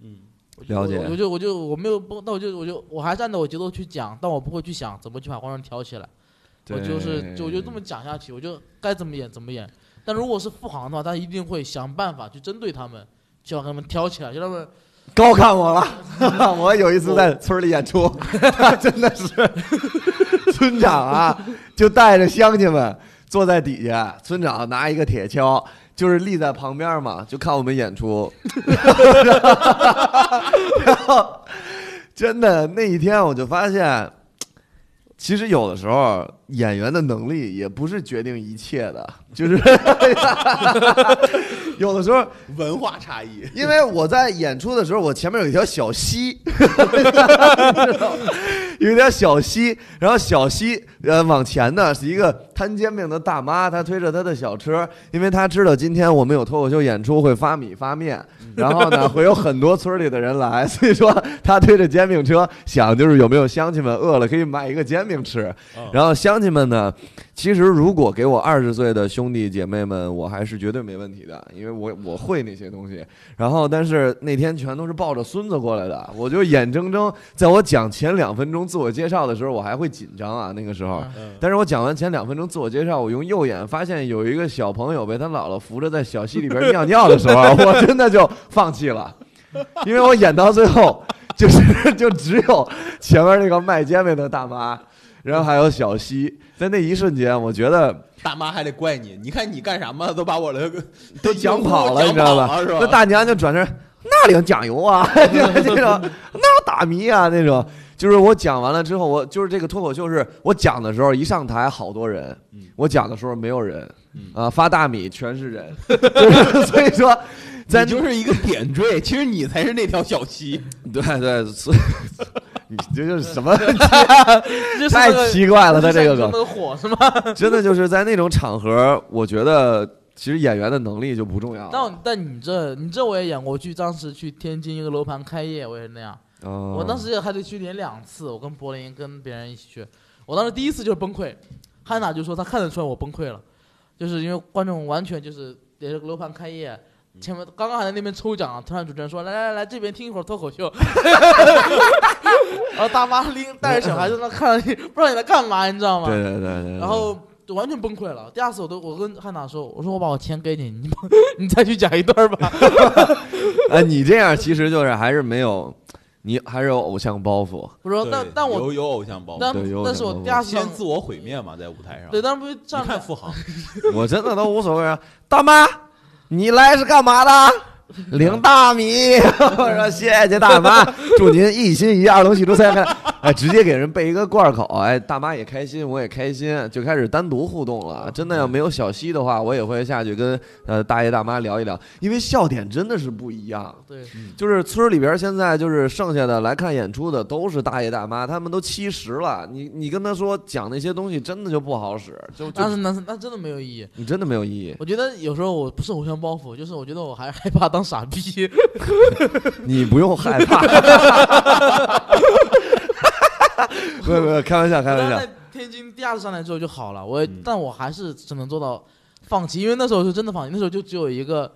嗯，我了解我我就我就我没有崩，那我就我就我还是按照我节奏去讲，但我不会去想怎么去把观众挑起来。我就是就我就这么讲下去，我就该怎么演怎么演。但如果是富航的话，他一定会想办法去针对他们，就把他们挑起来，就他们高看我了。我有一次在村里演出，他真的是村长啊，就带着乡亲们坐在底下，村长拿一个铁锹，就是立在旁边嘛，就看我们演出。然后真的那一天，我就发现，其实有的时候演员的能力也不是决定一切的，就是 有的时候文化差异。因为我在演出的时候，我前面有一条小溪，有点小溪，然后小溪呃往前呢是一个摊煎饼的大妈，她推着她的小车，因为她知道今天我们有脱口秀演出会发米发面，然后呢会有很多村里的人来，所以说她推着煎饼车，想就是有没有乡亲们饿了可以买一个煎饼吃，然后乡亲们呢。其实，如果给我二十岁的兄弟姐妹们，我还是绝对没问题的，因为我我会那些东西。然后，但是那天全都是抱着孙子过来的，我就眼睁睁在我讲前两分钟自我介绍的时候，我还会紧张啊，那个时候。但是我讲完前两分钟自我介绍，我用右眼发现有一个小朋友被他姥姥扶着在小溪里边尿尿的时候，我真的就放弃了，因为我演到最后，就是 就只有前面那个卖煎饼的大妈。然后还有小溪，在那一瞬间，我觉得大妈还得怪你，你看你干什么都把我的都 讲跑了，你知道吧？那大娘就转身，那领酱油啊，这种那打迷啊，那种。就是我讲完了之后，我就是这个脱口秀是我讲的时候，一上台好多人，我讲的时候没有人，啊，发大米全是人，就是所以说，咱就是一个点缀，其实你才是那条小溪。对对，所以 你这就是什么？太奇怪了，他这个梗火是吗？真的就是在那种场合，我觉得其实演员的能力就不重要。但但你这你这我也演过，去当时去天津一个楼盘开业，我也是那样。哦。我当时也还得去连两次，我跟柏林跟别人一起去。我当时第一次就是崩溃，汉娜就说她看得出来我崩溃了，就是因为观众完全就是也是楼盘开业。前面刚刚还在那边抽奖，突然主持人说：“来来来，这边听一会儿脱口秀。”然后大妈拎带着小孩在那看，不知道你在干嘛，你知道吗？对对对对。然后就完全崩溃了。第二次我都我跟汉娜说：“我说我把我钱给你，你你再去讲一段吧。”哎，你这样其实就是还是没有，你还是有偶像包袱。不是，但但我有有偶像包袱，但但是我第二次先自我毁灭嘛，在舞台上。对，但是不是你看付航，我真的都无所谓啊，大妈。你来是干嘛的？领大米。我说谢谢大妈，祝您一心一意，二龙戏珠三开。哎，直接给人备一个罐口，哎，大妈也开心，我也开心，就开始单独互动了。真的要没有小西的话，我也会下去跟呃大爷大妈聊一聊，因为笑点真的是不一样。对，就是村里边现在就是剩下的来看演出的都是大爷大妈，他们都七十了，你你跟他说讲那些东西，真的就不好使。就但是那那真的没有意义，你真的没有意义。我觉得有时候我不是偶像包袱，就是我觉得我还是害怕当傻逼。你不用害怕。没有没有，开玩笑开玩笑。天津第二次上来之后就好了，我但我还是只能做到放弃，因为那时候是真的放弃，那时候就只有一个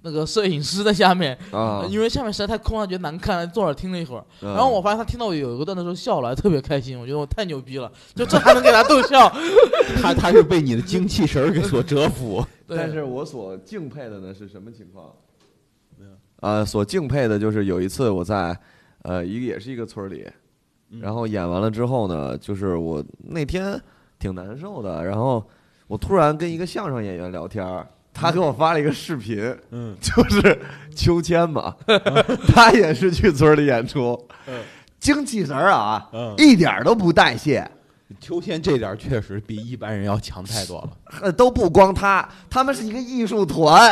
那个摄影师在下面啊，因为下面实在太空了，觉得难看，坐那听了一会儿，然后我发现他听到我有一个段的时候笑了，特别开心，我觉得我太牛逼了，就这还能给他逗笑，他他是被你的精气神给所折服。但是我所敬佩的呢是什么情况？没有啊，所敬佩的就是有一次我在呃一个也是一个村里。然后演完了之后呢，就是我那天挺难受的。然后我突然跟一个相声演员聊天，他给我发了一个视频，嗯，就是秋千嘛，他也是去村里演出，精气神儿啊，一点都不代谢。秋千这点确实比一般人要强太多了。都不光他，他们是一个艺术团，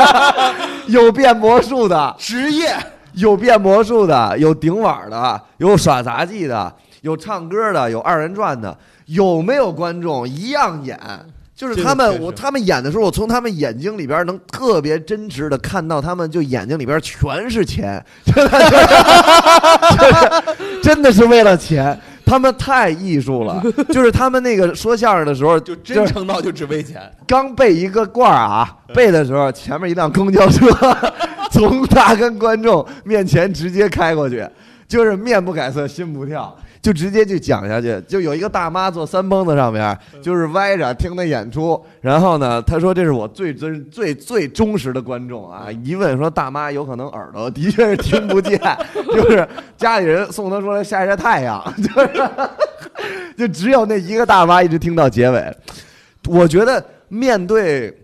有变魔术的职业。有变魔术的，有顶碗的，有耍杂技的，有唱歌的，有二人转的，有没有观众一样演？就是他们，我他们演的时候，我从他们眼睛里边能特别真实的看到，他们就眼睛里边全是钱，真的，真的是为了钱。他们太艺术了，就是他们那个说相声的时候，就真诚到就只为钱。刚背一个罐儿啊，背的时候，前面一辆公交车从他跟观众面前直接开过去，就是面不改色心不跳。就直接就讲下去。就有一个大妈坐三蹦子上面，就是歪着听他演出。然后呢，他说这是我最真、最最忠实的观众啊！一问说大妈有可能耳朵的确是听不见，就是家里人送他出来晒晒太阳，就是就只有那一个大妈一直听到结尾。我觉得面对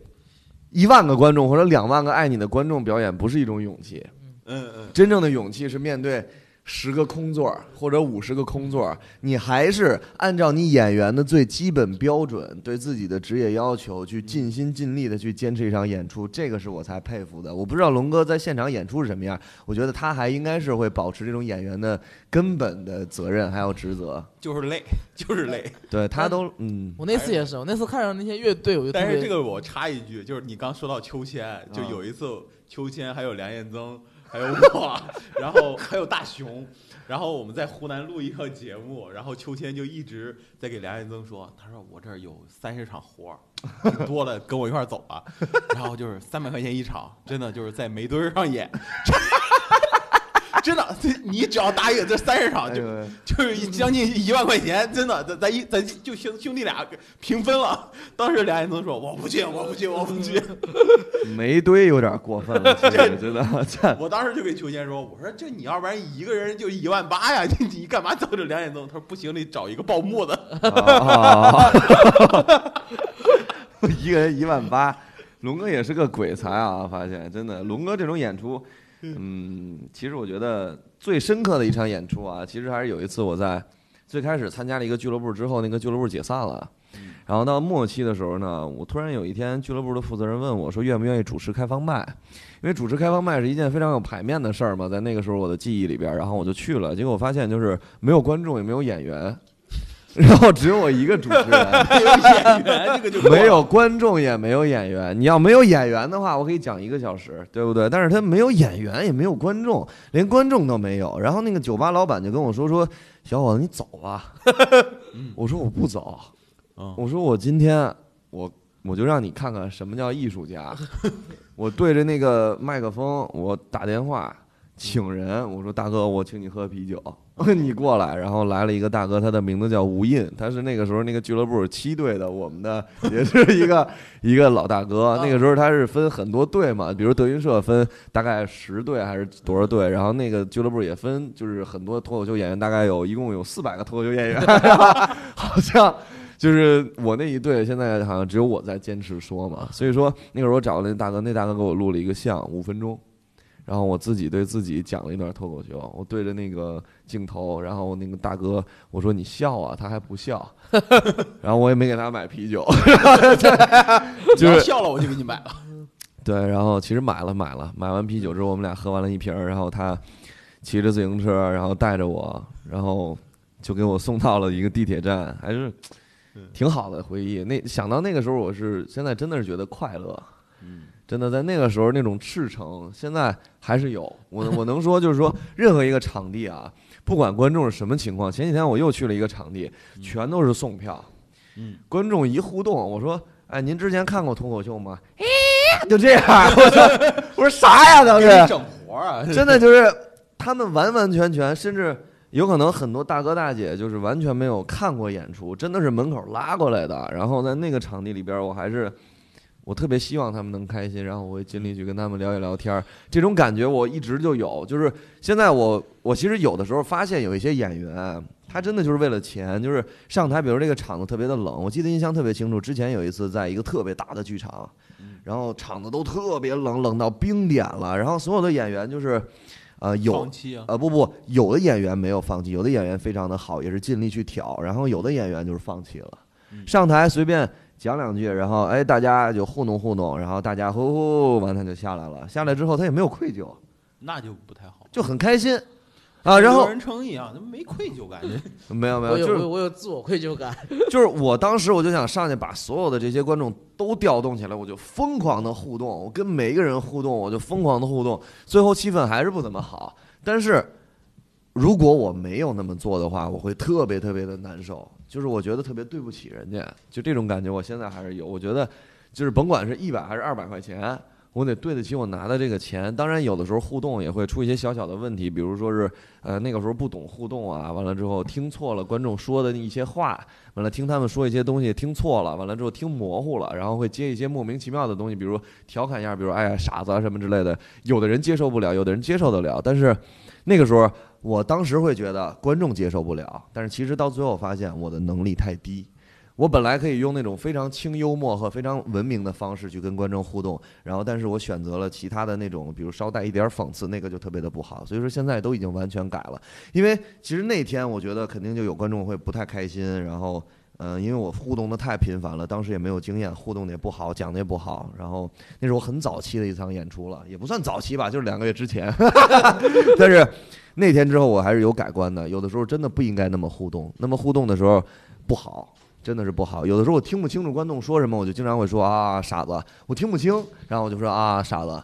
一万个观众或者两万个爱你的观众表演，不是一种勇气。嗯嗯，真正的勇气是面对十个空座儿或者五十个空座儿，你还是按照你演员的最基本标准，对自己的职业要求去尽心尽力的去坚持一场演出，这个是我才佩服的。我不知道龙哥在现场演出是什么样，我觉得他还应该是会保持这种演员的根本的责任还有职责。就是累，就是累。对他都嗯，我那次也是，我那次看上那些乐队，我就但是这个我插一句，就是你刚说到秋千，就有一次秋千还有梁彦增，还有我，然后还有大熊，然后我们在湖南录一个节目，然后秋千就一直在给梁彦增说，他说我这儿有三十场活儿，挺多了，跟我一块儿走吧。然后就是三百块钱一场，真的就是在煤堆上演。真的，这你只要答应这三十场就就是将近一万块钱，真的，咱咱一咱就兄兄弟俩平分了。当时梁彦增说：“我不去，我不去，我不去。煤堆有点过分了，真的”我当时就给秋千说：“我说这你要不然一个人就一万八呀，你你干嘛找着梁彦增？”他说：“不行，得找一个报幕的。啊，一个人一万八，龙哥也是个鬼才啊！发现真的，龙哥这种演出，嗯，其实我觉得最深刻的一场演出啊，其实还是有一次我在最开始参加了一个俱乐部之后，那个俱乐部解散了。然后到末期的时候呢，我突然有一天，俱乐部的负责人问我说：“愿不愿意主持开放麦？”因为主持开放麦是一件非常有排面的事儿嘛，在那个时候我的记忆里边，然后我就去了。结果我发现就是没有观众，也没有演员，然后只有我一个主持人。没有演员，这个就没有观众也没有演员。你要没有演员的话，我可以讲一个小时，对不对？但是他没有演员，也没有观众，连观众都没有。然后那个酒吧老板就跟我说：“说小伙子，你走吧。”我说：“我不走。嗯”我说：“我今天我我就让你看看什么叫艺术家。”我对着那个麦克风，我打电话请人，我说：“大哥，我请你喝啤酒。” 你过来，然后来了一个大哥，他的名字叫吴印，他是那个时候那个俱乐部七队的，我们的 也是一个一个老大哥。那个时候他是分很多队嘛，比如德云社分大概十队还是多少队，然后那个俱乐部也分，就是很多脱口秀演员，大概有一共有四百个脱口秀演员，好像。就是我那一队，现在好像只有我在坚持说嘛，所以说那个时候我找了那大哥，那大哥给我录了一个像五分钟，然后我自己对自己讲了一段脱口秀，我对着那个镜头，然后那个大哥我说你笑啊，他还不笑，然后我也没给他买啤酒，就是笑了，我就给你买了。对，然后其实买了买了，买完啤酒之后我们俩喝完了一瓶儿，然后他骑着自行车，然后带着我，然后就给我送到了一个地铁站，还是挺好的回忆。那想到那个时候，我是现在真的是觉得快乐。嗯，真的在那个时候那种赤诚，现在还是有。我我能说就是说，任何一个场地啊，不管观众是什么情况，前几天我又去了一个场地，全都是送票。嗯，观众一互动，我说：“哎，您之前看过脱口秀吗？” 就这样，我说：“我说啥呀？当时整活啊！真的就是他们完完全全，甚至有可能很多大哥大姐就是完全没有看过演出，真的是门口拉过来的。然后在那个场地里边，我还是我特别希望他们能开心，然后我会尽力去跟他们聊一聊天儿。这种感觉我一直就有，就是现在我我其实有的时候发现有一些演员。他真的就是为了钱，就是上台，比如这个场子特别的冷，我记得印象特别清楚。之前有一次在一个特别大的剧场，然后场子都特别冷，冷到冰点了。然后所有的演员就是，呃，有啊！呃不不，有的演员没有放弃，有的演员非常的好，也是尽力去挑。然后有的演员就是放弃了，嗯上台随便讲两句，然后哎大家就糊弄糊弄，然后大家呼呼完他就下来了。下来之后他也没有愧疚，那就不太好，就很开心啊。然后人称一样，他没愧疚感 觉。没有没有，就是我有我有自我愧疚感。就是我当时我就想上去把所有的这些观众都调动起来，我就疯狂的互动，我跟每一个人互动，我就疯狂的互动，最后气氛还是不怎么好。但是如果我没有那么做的话，我会特别特别的难受，就是我觉得特别对不起人家，就这种感觉，我现在还是有。我觉得就是甭管是一百还是二百块钱，我得对得起我拿的这个钱。当然，有的时候互动也会出一些小小的问题，比如说是呃那个时候不懂互动啊，完了之后听错了观众说的一些话，完了听他们说一些东西听错了，完了之后听模糊了，然后会接一些莫名其妙的东西，比如调侃一下，比如哎呀傻子啊什么之类的。有的人接受不了，有的人接受得了，但是那个时候我当时会觉得观众接受不了，但是其实到最后发现我的能力太低。我本来可以用那种非常轻幽默和非常文明的方式去跟观众互动，然后但是我选择了其他的那种，比如稍带一点讽刺，那个就特别的不好。所以说现在都已经完全改了，因为其实那天我觉得肯定就有观众会不太开心，然后嗯，因为我互动的太频繁了，当时也没有经验，互动的也不好，讲的也不好。然后那是我很早期的一场演出了，也不算早期吧，就是两个月之前。但是那天之后我还是有改观的，有的时候真的不应该那么互动，那么互动的时候不好。真的是不好，有的时候我听不清楚观众说什么，我就经常会说啊傻子，我听不清，然后我就说啊傻子，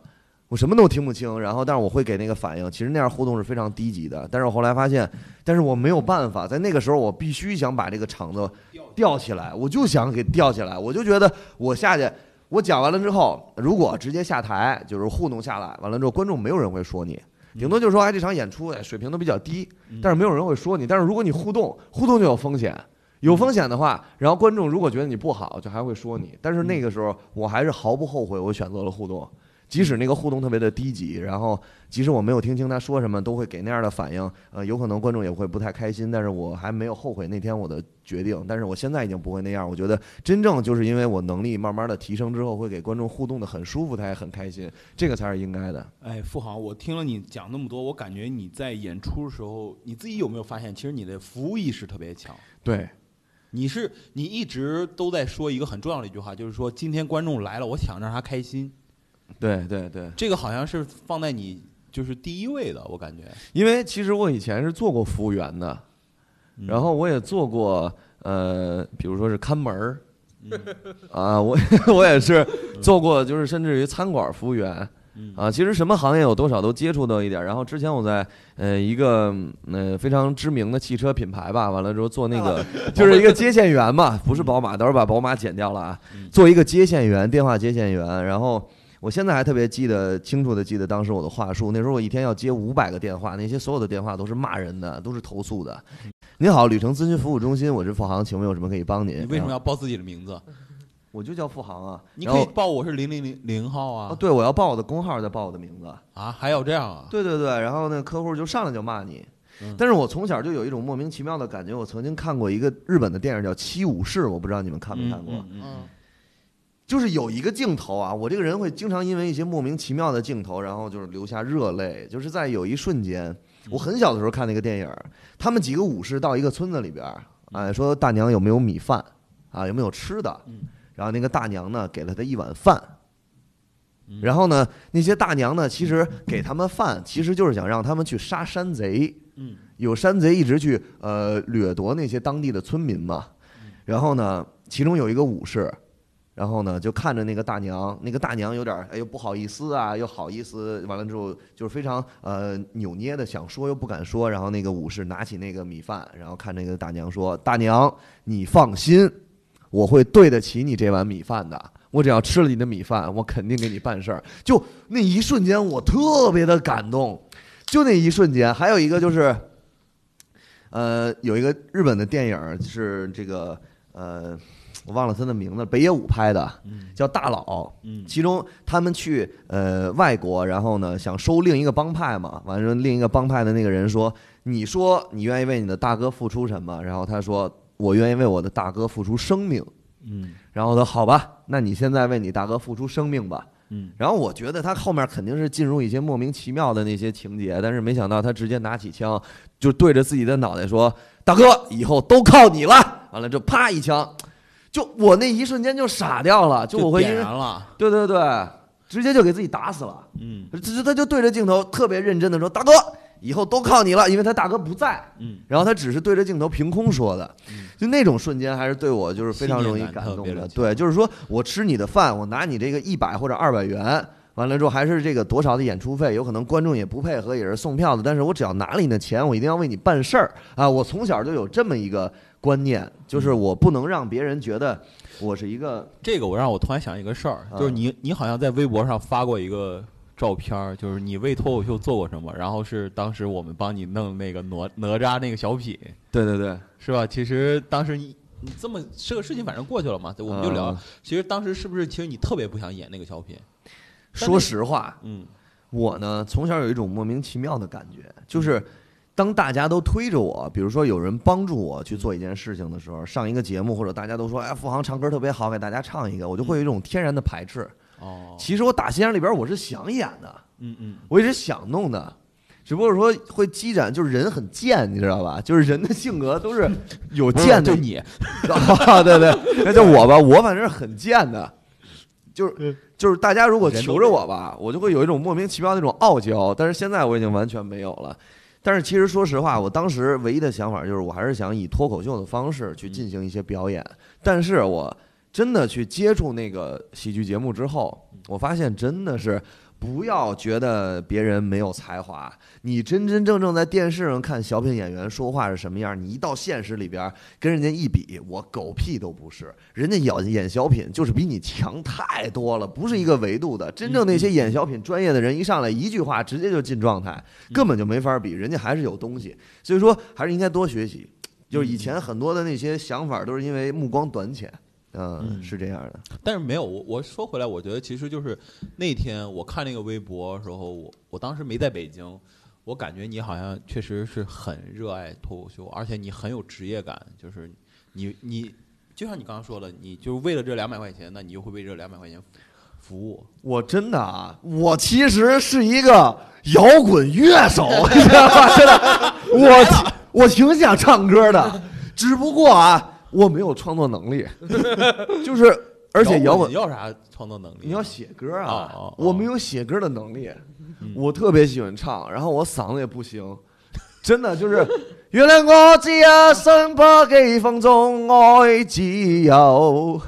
我什么都听不清，然后但是我会给那个反应，其实那样互动是非常低级的，但是我后来发现，但是我没有办法，在那个时候我必须想把这个场子吊起来，我就想给吊起来，我就觉得我下去，我讲完了之后，如果直接下台就是互动下来，完了之后观众没有人会说你，顶多就说哎这场演出哎水平都比较低，但是没有人会说你，但是如果你互动，互动就有风险。有风险的话，然后观众如果觉得你不好，就还会说你。但是那个时候，我还是毫不后悔，我选择了互动，即使那个互动特别的低级，然后即使我没有听清他说什么，都会给那样的反应。呃，有可能观众也会不太开心，但是我还没有后悔那天我的决定。但是我现在已经不会那样，我觉得真正就是因为我能力慢慢的提升之后，会给观众互动的很舒服，他也很开心，这个才是应该的。哎，付航，我听了你讲那么多，我感觉你在演出的时候，你自己有没有发现，其实你的服务意识特别强？对。你是你一直都在说一个很重要的一句话，就是说今天观众来了，我想让他开心。对对对，这个好像是放在你就是第一位的，我感觉。因为其实我以前是做过服务员的，然后我也做过呃，比如说是看门儿，啊，我 我也是做过，就是甚至于餐馆服务员。啊，其实什么行业有多少都接触到一点。然后之前我在呃一个呃非常知名的汽车品牌吧，完了之后做那个就是一个接线员嘛，不是宝马，等会儿把宝马剪掉了啊，做一个接线员，电话接线员。然后我现在还特别记得清楚的记得当时我的话术，那时候我一天要接五百个电话，那些所有的电话都是骂人的，都是投诉的。您好，旅程咨询服务中心，我是付航，请问有什么可以帮您？你为什么要报自己的名字？我就叫付航啊，你可以报我是零零零零号啊。对，我要报我的工号，再报我的名字啊。还有这样啊？对对对，然后那客户就上来就骂你。但是我从小就有一种莫名其妙的感觉。我曾经看过一个日本的电影叫《七武士》，我不知道你们看没看过。嗯。就是有一个镜头啊，我这个人会经常因为一些莫名其妙的镜头，然后就是流下热泪。就是在有一瞬间，我很小的时候看那个电影，他们几个武士到一个村子里边，哎，说大娘有没有米饭啊？有没有吃的？然后那个大娘呢，给了他一碗饭。然后呢，那些大娘呢，其实给他们饭，其实就是想让他们去杀山贼。嗯，有山贼一直去呃掠夺那些当地的村民嘛。然后呢，其中有一个武士，然后呢就看着那个大娘，那个大娘有点哎呦不好意思啊，又好意思，完了之后就是非常呃扭捏的想说又不敢说。然后那个武士拿起那个米饭，然后看那个大娘说：“大娘，你放心。”我会对得起你这碗米饭的。我只要吃了你的米饭，我肯定给你办事儿。就那一瞬间，我特别的感动。就那一瞬间，还有一个就是，呃，有一个日本的电影是这个，呃，我忘了他的名字，北野武拍的，叫《大佬》。其中他们去呃外国，然后呢想收另一个帮派嘛。完了，另一个帮派的那个人说：“你说你愿意为你的大哥付出什么？”然后他说。我愿意为我的大哥付出生命，嗯，然后他好吧，那你现在为你大哥付出生命吧，嗯，然后我觉得他后面肯定是进入一些莫名其妙的那些情节，但是没想到他直接拿起枪就对着自己的脑袋说：“大哥，以后都靠你了。”完了就啪一枪，就我那一瞬间就傻掉了，就我会因为对对对，直接就给自己打死了，嗯，他就对着镜头特别认真的说：“大哥。”以后都靠你了，因为他大哥不在，嗯，然后他只是对着镜头凭空说的，就那种瞬间还是对我就是非常容易感动的，对，就是说我吃你的饭，我拿你这个一百或者二百元，完了之后还是这个多少的演出费，有可能观众也不配合，也是送票的，但是我只要拿了你的钱，我一定要为你办事儿。啊！我从小就有这么一个。观念，就是我不能让别人觉得我是一个这个我让我突然想一个事儿，就是你你好像在微博上发过一个照片儿，就是你为脱口秀做过什么，然后是当时我们帮你弄那个哪哪吒那个小品，对对对，是吧？其实当时你你这么这个事情反正过去了嘛，我们就聊。嗯。其实当时是不是其实你特别不想演那个小品？说实话，嗯。我呢从小有一种莫名其妙的感觉，就是当大家都推着我，比如说有人帮助我去做一件事情的时候，上一个节目或者大家都说哎付航唱歌特别好，给大家唱一个，我就会有一种天然的排斥。哦，其实我打心眼里边我是想演的，嗯嗯。我也是想弄的，只不过说会积攒，就是人很贱，你知道吧？就是人的性格都是 有贱的。就。你。啊，对对，那就我吧，我反正是很贱的，就是就是大家如果求着我吧，我就会有一种莫名其妙的那种傲娇，但是现在我已经完全没有了。但是其实说实话，我当时唯一的想法就是，我还是想以脱口秀的方式去进行一些表演。但是我真的去接触那个喜剧节目之后，我发现真的是不要觉得别人没有才华，你真真正正在电视上看小品演员说话是什么样，你一到现实里边跟人家一比，我狗屁都不是。人家演演小品就是比你强太多了，不是一个维度的。真正那些演小品专业的人，一上来一句话直接就进状态，根本就没法比，人家还是有东西。所以说，还是应该多学习。就是以前很多的那些想法，都是因为目光短浅。嗯，嗯是这样的。但是没有，我我说回来，我觉得其实就是那天我看那个微博的时候，我我当时没在北京，我感觉你好像确实是很热爱脱口秀，而且你很有职业感，就是你你就像你刚刚说的，你就是为了这两百块钱，那你就会为这两百块钱服务。我真的啊，我其实是一个摇滚乐手，你知道吗？真的，我 我挺想唱歌的，只不过啊，我没有创作能力，就是而且摇滚你要啥创作能力？你要写歌啊哦哦，哦我没有写歌的能力嗯，我特别喜欢唱，然后我嗓子也不行，真的就是。原来我只一生不羈放縱愛自由，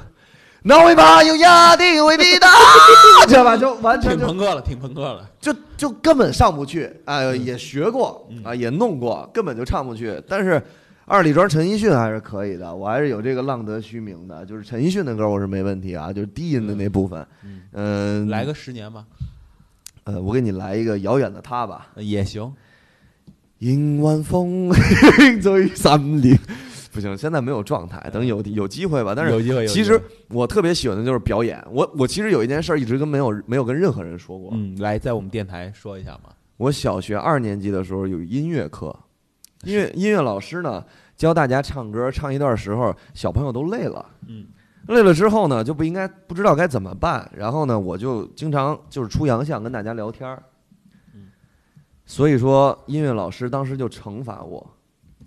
那會怕有一天會變得，知道吧？就完全挺朋克了，挺朋克了。就就根本上不去，啊、嗯也学过啊、也弄过，根本就唱不去。但是二里庄陈奕迅还是可以的，我还是有这个浪得虚名的，就是陈奕迅的歌我是没问题啊，就是低音的那部分。嗯，嗯、来个十年吧，呃，我给你来一个遥远的他吧。呃也行。迎晚風 醉三里，不行，现在没有状态，等有有机会吧。但是有机会有機會其实我特别喜欢的就是表演。我我其实有一件事兒一直跟没有没有跟任何人说过。嗯，来在我们电台说一下嘛。我小学二年级的时候有音樂課，音乐音乐老师呢教大家唱歌，唱一段时候小朋友都累了，嗯。累了之后呢就不应该不知道该怎么办，然后呢我就经常就是出洋相跟大家聊天儿。嗯。所以说音乐老师当时就惩罚我。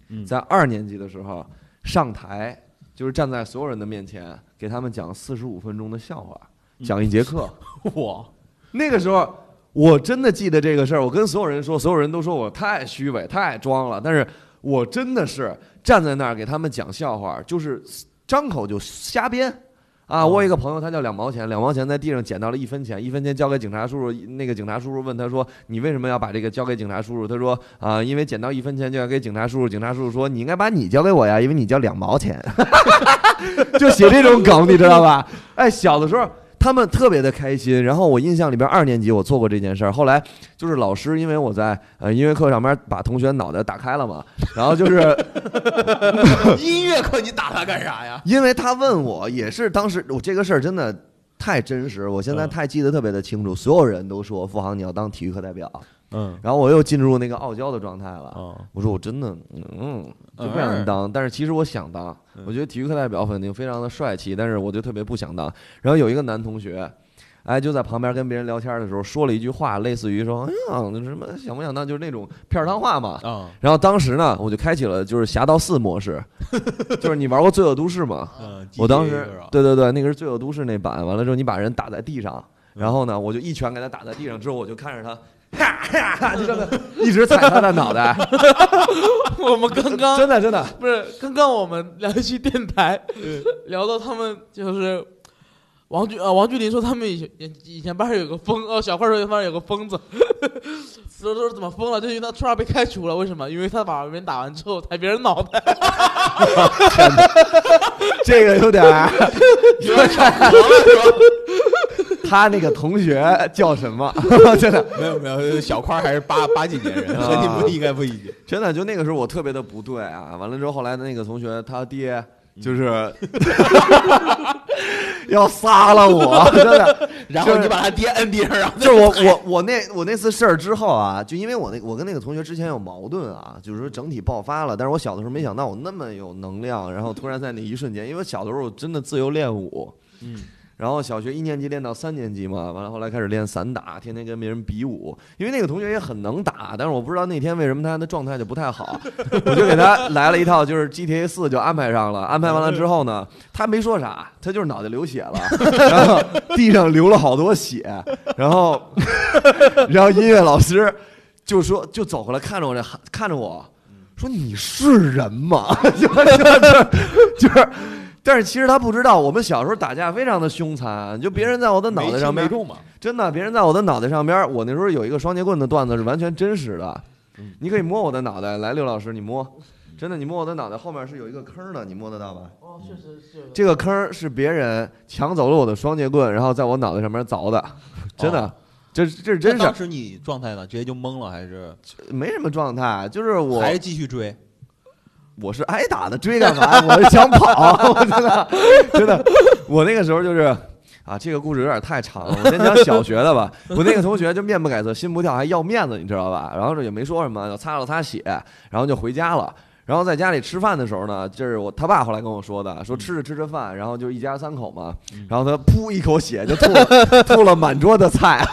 嗯，在二年级的时候上台，就是站在所有人的面前给他们讲四十五分钟的笑话，嗯。讲一节课。哇，那个时候我真的记得这个事儿，我跟所有人说，所有人都说我太虚伪、太装了，但是我真的是站在那儿给他们讲笑话，就是张口就瞎编。啊，我有一个朋友，他叫两毛钱，两毛钱在地上捡到了一分钱，一分钱交给警察叔叔。那个警察叔叔问他说：“你为什么要把这个交给警察叔叔？”他说：“啊，因为捡到一分钱就要给警察叔叔。”警察叔叔说：“你应该把你交给我呀，因为你叫两毛钱。”就写这种梗，你知道吧？哎，小的时候他们特别的开心。然后我印象里边，二年级我做过这件事儿。后来就是老师，因为我在呃音乐课上面把同学脑袋打开了嘛，然后就是音乐课你打他干啥呀？因为他问我，也是当时我这个事儿真的太真实，我现在嗯太记得特别的清楚。所有人都说付航你要当体育课代表，嗯然后我又进入那个傲娇的状态了。哦，我说我真的嗯就不想当，但是其实我想当嗯。我觉得体育课代表肯定非常的帅气，但是我就特别不想当。然后有一个男同学。哎，就在旁边跟别人聊天的时候说了一句话，类似于说：“哎呀，那什么想不想当？”就是那种片儿汤话嘛。啊，然后当时呢，我就开启了就是侠盗四模式，就是你玩过《罪恶都市》吗？嗯，我当时对对对，那个是《罪恶都市》那版，完了之后你把人打在地上，然后呢，我就一拳给他打在地上，之后我就看着他，哈哈，就这么一直踩他的脑袋，我们刚刚真的真的，不是刚刚我们聊一期电台，聊到他们就是王俊呃，王俊林说他们以前以前班上有个疯，哦，小块说班上有个疯子，说说怎么疯了，就因为他突然被开除了，为什么？因为他把别人打完之后踩别人脑袋，这个有点儿，他那个同学叫什么？真的，没有没有，小块还是八八几年人，和你们应该不一样。真的，就那个时候我特别的不对啊。完了之后，后来的那个同学他爹就是 要杀了我，真的。然后你把他爹摁地上，然后就是我我我那我那次事儿之后啊，就因为我那我跟那个同学之前有矛盾啊，就是说整体爆发了。但是我小的时候没想到我那么有能量，然后突然在那一瞬间，因为小的时候我真的自由练武，嗯，然后小学一年级练到三年级嘛，完了后来开始练散打，天天跟别人比武。因为那个同学也很能打，但是我不知道那天为什么他的状态就不太好，我就给他来了一套就是 GTA 四就安排上了。安排完了之后呢，他没说啥，他就是脑袋流血了，然后地上流了好多血，然后 然后音乐老师就说就走过来看着我这看着我说你是人吗？就就是就是。但是其实他不知道，我们小时候打架非常的凶残，就别人在我的脑袋上面没中嘛，真的，别人在我的脑袋上边，我那时候有一个双截棍的段子是完全真实的，你可以摸我的脑袋，来，刘老师你摸，真的，你摸我的脑袋后面是有一个坑的，你摸得到吧？哦，确实是这个坑是别人抢走了我的双截棍，然后在我脑袋上面凿的，真的，这这是真事当，时你状态呢？直接就懵了，还是？没什么状态，就是我还是继续追？我是挨打的，追干嘛？我是想跑，我真的，真的，我那个时候就是啊，这个故事有点太长了，我先讲小学的吧。我那个同学就面不改色心不跳，还要面子，你知道吧？然后这也没说什么，就擦了擦血，然后就回家了。然后在家里吃饭的时候呢，就是我他爸后来跟我说的，说吃着吃着饭，然后就一家三口嘛，然后他噗一口血就吐了，吐了满桌的菜。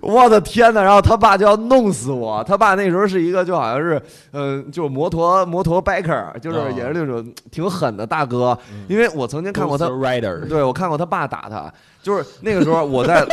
我的天呐！然后他爸就要弄死我。他爸那时候是一个就好像是，嗯、就是摩托摩托 biker，就是哦也是那种挺狠的大哥。因为我曾经看过他对，我看过他爸打他，就是那个时候我在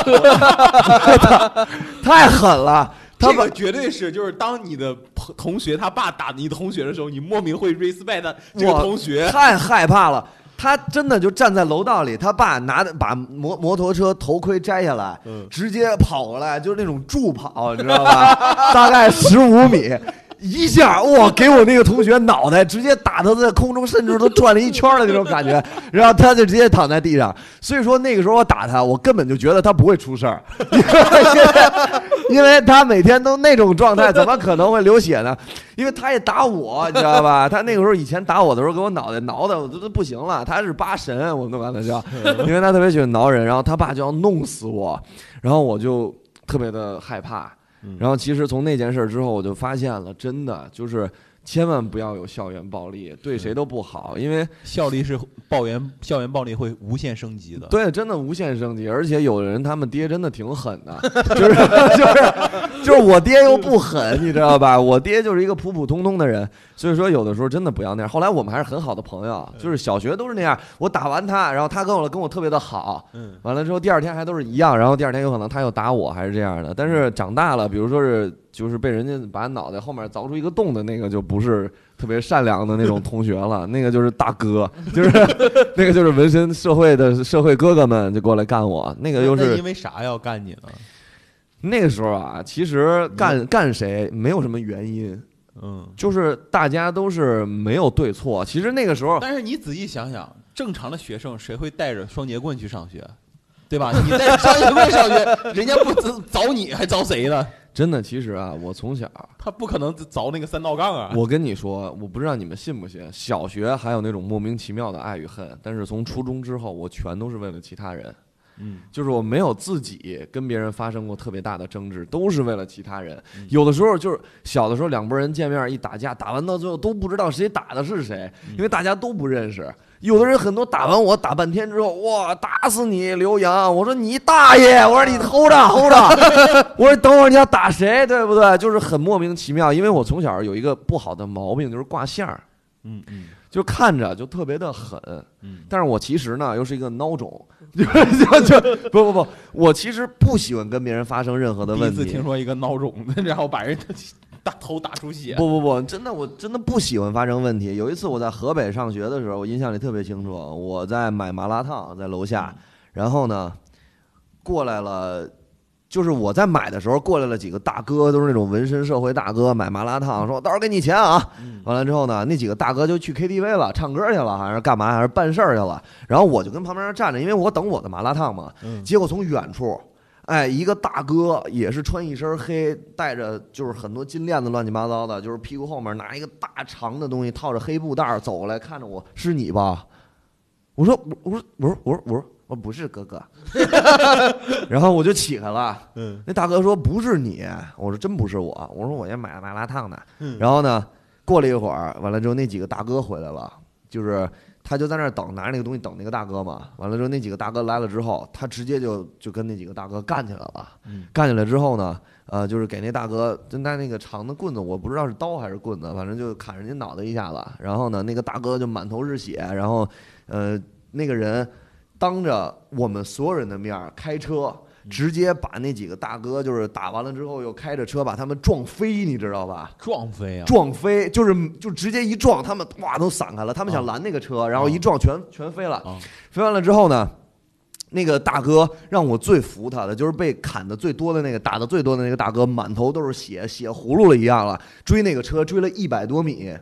太狠了。他把这个绝对是，就是当你的朋同学他爸打你的同学的时候，你莫名会 respect 这个同学。太害怕了。他真的就站在楼道里，他爸拿着把摩摩托车头盔摘下来，嗯直接跑过来，就是那种助跑，你知道吧？大概十五米，一下哇，给我那个同学脑袋直接打他在空中，甚至都转了一圈的那种感觉，然后他就直接躺在地上。所以说那个时候我打他，我根本就觉得他不会出事儿，因为他每天都那种状态，怎么可能会流血呢？因为他也打我，你知道吧？他那个时候以前打我的时候，给我脑袋挠的我都都不行了。他是八神，我们都管他叫，因为他特别喜欢挠人，然后他爸就要弄死我，然后我就特别的害怕。然后其实从那件事之后，我就发现了，真的就是千万不要有校园暴力，对谁都不好，因为效力是暴园校园暴力会无限升级的。对，真的无限升级，而且有的人他们爹真的挺狠的，就是 就是就是我爹又不狠，你知道吧？我爹就是一个普普通通的人，所以说有的时候真的不要那样。后来我们还是很好的朋友，就是小学都是那样，我打完他，然后他跟我跟我特别的好，嗯，完了之后第二天还都是一样，然后第二天有可能他又打我，还是这样的。但是长大了，比如说是就是被人家把脑袋后面凿出一个洞的那个，就不是特别善良的那种同学了，那个就是大哥，就是 那个就是纹身社会的社会哥哥们就过来干我，那个又是因为啥要干你呢？那个时候啊，其实干干谁没有什么原因，嗯，就是大家都是没有对错。其实那个时候，但是你仔细想想，正常的学生谁会带着双节棍去上学？对吧？你带着双节棍上学，人家不 凿凿你还凿谁呢？真的，其实啊，我从小，他不可能凿那个三道杠啊！我跟你说，我不知道你们信不信，小学还有那种莫名其妙的爱与恨，但是从初中之后，我全都是为了其他人。嗯，就是我没有自己跟别人发生过特别大的争执，都是为了其他人。有的时候就是小的时候，两拨人见面一打架，打完到最后都不知道谁打的是谁，因为大家都不认识。有的人很多打完我打半天之后，哇，打死你刘洋！我说你大爷！我说你 hold 着 hold 着！我说等会儿你要打谁，对不对？就是很莫名其妙，因为我从小有一个不好的毛病，就是挂相儿。嗯嗯就看着就特别的狠，嗯，但是我其实呢又是一个孬种，就就就不不不，我其实不喜欢跟别人发生任何的问题第一次听。说一个孬种的，然后把人大头打出血。不不不，真的我真的不喜欢发生问题。有一次我在河北上学的时候，我印象里特别清楚，我在买麻辣烫，在楼下，然后呢，过来了。就是我在买的时候，过来了几个大哥，都是那种纹身社会大哥，买麻辣烫，说到时候给你钱啊。完了之后呢，那几个大哥就去 KTV 了，唱歌去了，还是干嘛，还是办事儿去了。然后我就跟旁边站着，因为我等我的麻辣烫嘛。结果从远处，哎，一个大哥也是穿一身黑，带着就是很多金链子，乱七八糟的，就是屁股后面拿一个大长的东西，套着黑布袋走过来，看着我是你吧？我说，我说，我说，我说，我说。我不是哥哥，然后我就起来了。嗯，那大哥说不是你，我说真不是我，我说我也买麻辣烫呢。嗯，然后呢，过了一会儿，完了之后那几个大哥回来了，就是他就在那儿等，拿着那个东西等那个大哥嘛。完了之后那几个大哥来了之后，他直接就就跟那几个大哥干起来了。嗯，干起来之后呢，呃，就是给那大哥就拿那个长的棍子，我不知道是刀还是棍子，反正就砍人家脑袋一下子。然后呢，那个大哥就满头是血，然后呃，那个人。当着我们所有人的面儿开车，直接把那几个大哥就是打完了之后，又开着车把他们撞飞，你知道吧？撞飞啊！撞飞就是就直接一撞，他们哇都散开了。他们想拦那个车，然后一撞全全飞了。飞完了之后呢，那个大哥让我最服他的，就是被砍的最多的那个，打的最多的那个大哥，满头都是血，血葫芦了一样了。追那个车追了一百多米，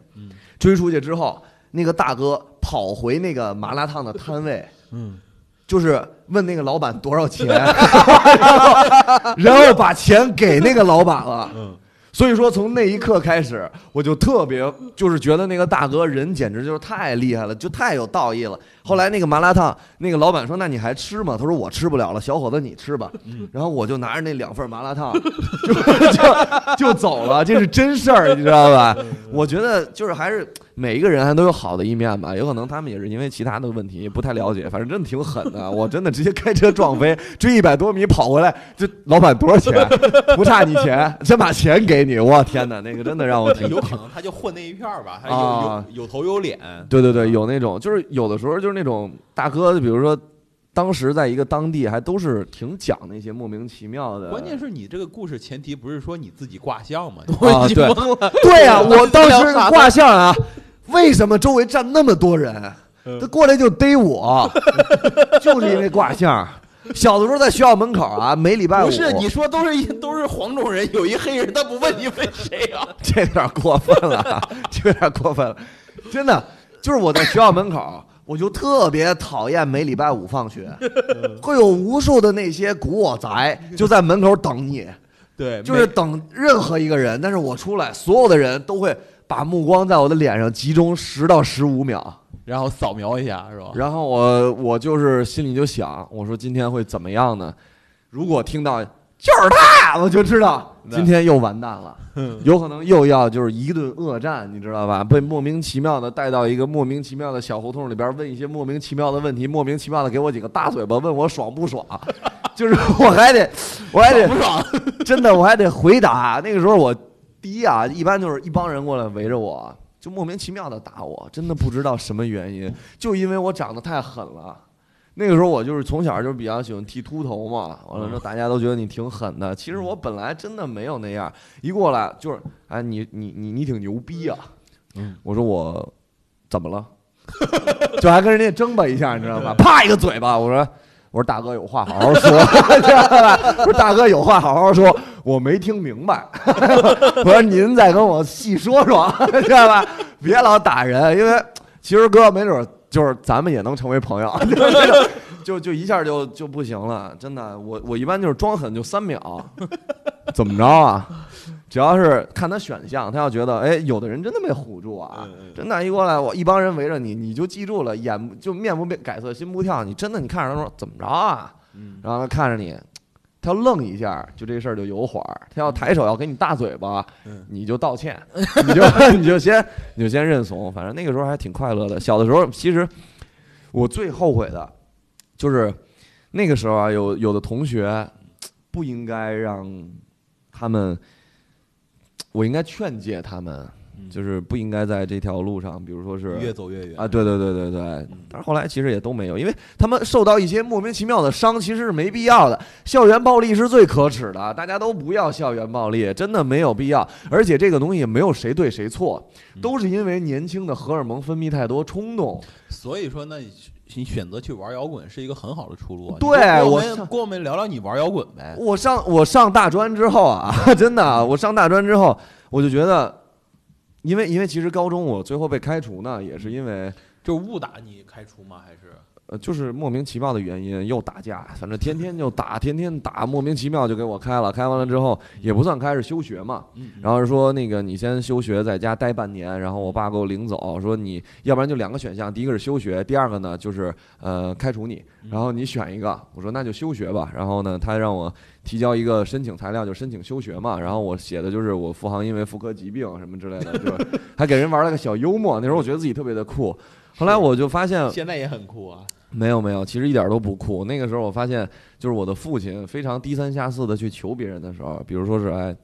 追出去之后，那个大哥跑回那个麻辣烫的摊位。嗯，就是问那个老板多少钱，然后把钱给那个老板了。嗯。所以说，从那一刻开始，我就特别就是觉得那个大哥人简直就是太厉害了，就太有道义了。后来那个麻辣烫，那个老板说：“那你还吃吗？”他说：“我吃不了了，小伙子你吃吧。”然后我就拿着那两份麻辣烫，就就就走了。这是真事儿，你知道吧？我觉得就是还是每一个人还都有好的一面吧。有可能他们也是因为其他的问题不太了解，反正真的挺狠的。我真的直接开车撞飞，追一百多米跑回来，这老板多少钱？不差你钱，先把钱给。你我天哪，那个真的让我挺有可能他就混那一片儿吧，他有有有头有脸，对对对，有那种就是有的时候就是那种大哥，比如说当时在一个当地还都是挺讲那些莫名其妙的。关键是你这个故事前提不是说你自己卦象吗？啊，对对呀，我当时卦象啊，为什么周围站那么多人，他过来就逮我，就是因为卦象。小的时候在学校门口啊，每礼拜五不是你说都是一都是黄种人，有一黑人，他不问你问谁啊？这有点过分了，这有点过分了，真的就是我在学校门口，我就特别讨厌每礼拜五放学，会有无数的那些古惑仔就在门口等你，对，就是等任何一个人，但是我出来，所有的人都会把目光在我的脸上集中十到十五秒。然后扫描一下是吧？然后我我就是心里就想，我说今天会怎么样呢？如果听到就是他，我就知道今天又完蛋了，有可能又要就是一顿恶战，你知道吧？被莫名其妙的带到一个莫名其妙的小胡同里边，问一些莫名其妙的问题，莫名其妙的给我几个大嘴巴，问我爽不爽？就是我还得我还得不爽，真的我还得回答。那个时候我第一啊，一般就是一帮人过来围着我。就莫名其妙的打我，真的不知道什么原因，就因为我长得太狠了。那个时候我就是从小就比较喜欢剃秃头嘛，完了之后大家都觉得你挺狠的。其实我本来真的没有那样，一过来就是，哎，你你你你挺牛逼啊！我说我怎么了？就还跟人家争吧一下，你知道吗？啪一个嘴巴，我说。我说大哥有话好好说，知道吧？我说大哥有话好好说，我没听明白。我说您再跟我细说说，知道吧？别老打人，因为其实哥没准就是咱们也能成为朋友，就就一下就就不行了，真的。我我一般就是装狠就三秒，怎么着啊？只要是看他选项，他要觉得哎，有的人真的没唬住啊，真的，一过来我一帮人围着你，你就记住了，眼就面不变改色心不跳，你真的你看着他说怎么着啊？然后他看着你，他要愣一下，就这事儿就有缓儿；他要抬手要给你大嘴巴，你就道歉，你就 你就先你就先认怂。反正那个时候还挺快乐的。小的时候，其实我最后悔的，就是那个时候啊，有有的同学不应该让他们。我应该劝诫他们，就是不应该在这条路上，比如说是越走越远啊，对对对对对。但是后来其实也都没有，因为他们受到一些莫名其妙的伤，其实是没必要的。校园暴力是最可耻的，大家都不要校园暴力，真的没有必要。而且这个东西也没有谁对谁错，都是因为年轻的荷尔蒙分泌太多，冲动。所以说，那你选择去玩摇滚是一个很好的出路。对我们跟我们聊聊你玩摇滚呗。我上我上大专之后啊，真的，我上大专之后，我就觉得。因为因为其实高中我最后被开除呢，也是因为就误打你开除吗？还是呃，就是莫名其妙的原因又打架，反正天天就打，天天打，莫名其妙就给我开了。开完了之后也不算开，是休学嘛。然后说那个你先休学，在家待半年。然后我爸给我领走，说你要不然就两个选项，第一个是休学，第二个呢就是呃开除你。然后你选一个，我说那就休学吧。然后呢，他让我。提交一个申请材料，就申请休学嘛。然后我写的就是我复航因为妇科疾病什么之类的，就 还给人玩了个小幽默。那时候我觉得自己特别的酷。后来我就发现，现在也很酷啊。没有没有，其实一点都不酷。那个时候我发现，就是我的父亲非常低三下四的去求别人的时候，比如说是哎，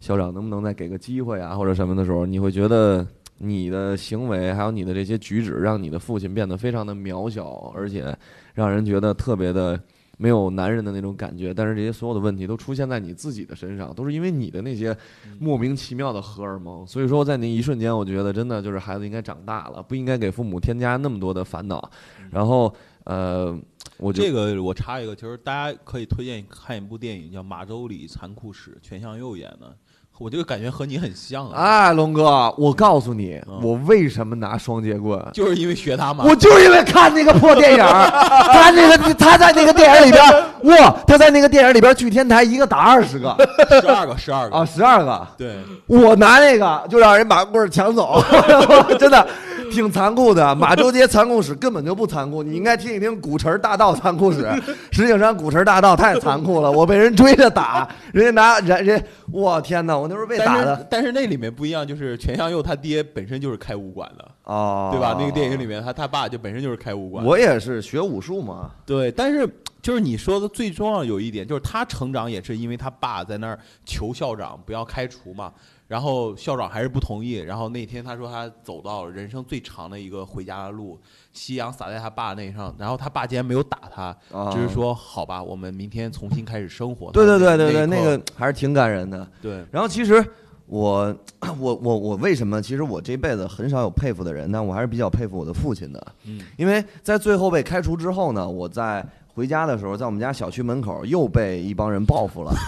校长能不能再给个机会啊，或者什么的时候，你会觉得你的行为还有你的这些举止，让你的父亲变得非常的渺小，而且让人觉得特别的。没有男人的那种感觉，但是这些所有的问题都出现在你自己的身上，都是因为你的那些莫名其妙的荷尔蒙。所以说，在那一瞬间，我觉得真的就是孩子应该长大了，不应该给父母添加那么多的烦恼。然后，呃，我这个我插一个，其实大家可以推荐看一部电影，叫《马周里残酷史》，全相佑演的。我就感觉和你很像啊！哎，龙哥，我告诉你，我为什么拿双截棍，就是因为学他嘛。我就是因为看那个破电影，他那个他在那个电影里边，哇，他在那个电影里边去天台一个打二十个，十二个，十二个啊，十二个。对，我拿那个就让人把棍抢走，真的。挺残酷的，马周街残酷史根本就不残酷，你应该听一听古城大道残酷史。石景山古城大道太残酷了，我被人追着打，人家拿人人，我天哪，我那时候被打的。但是那里面不一样，就是全相佑他爹本身就是开武馆的哦，对吧？那个电影里面他他爸就本身就是开武馆。我也是学武术嘛，对。但是就是你说的最重要有一点，就是他成长也是因为他爸在那儿求校长不要开除嘛。然后校长还是不同意。然后那天他说他走到人生最长的一个回家的路，夕阳洒在他爸那上。然后他爸竟然没有打他，就是说好吧，我们明天重新开始生活。对对对对对，那个还是挺感人的。对。然后其实我 我我我为什么？其实我这辈子很少有佩服的人，但我还是比较佩服我的父亲的。嗯。因为在最后被开除之后呢，我在回家的时候，在我们家小区门口又被一帮人报复了。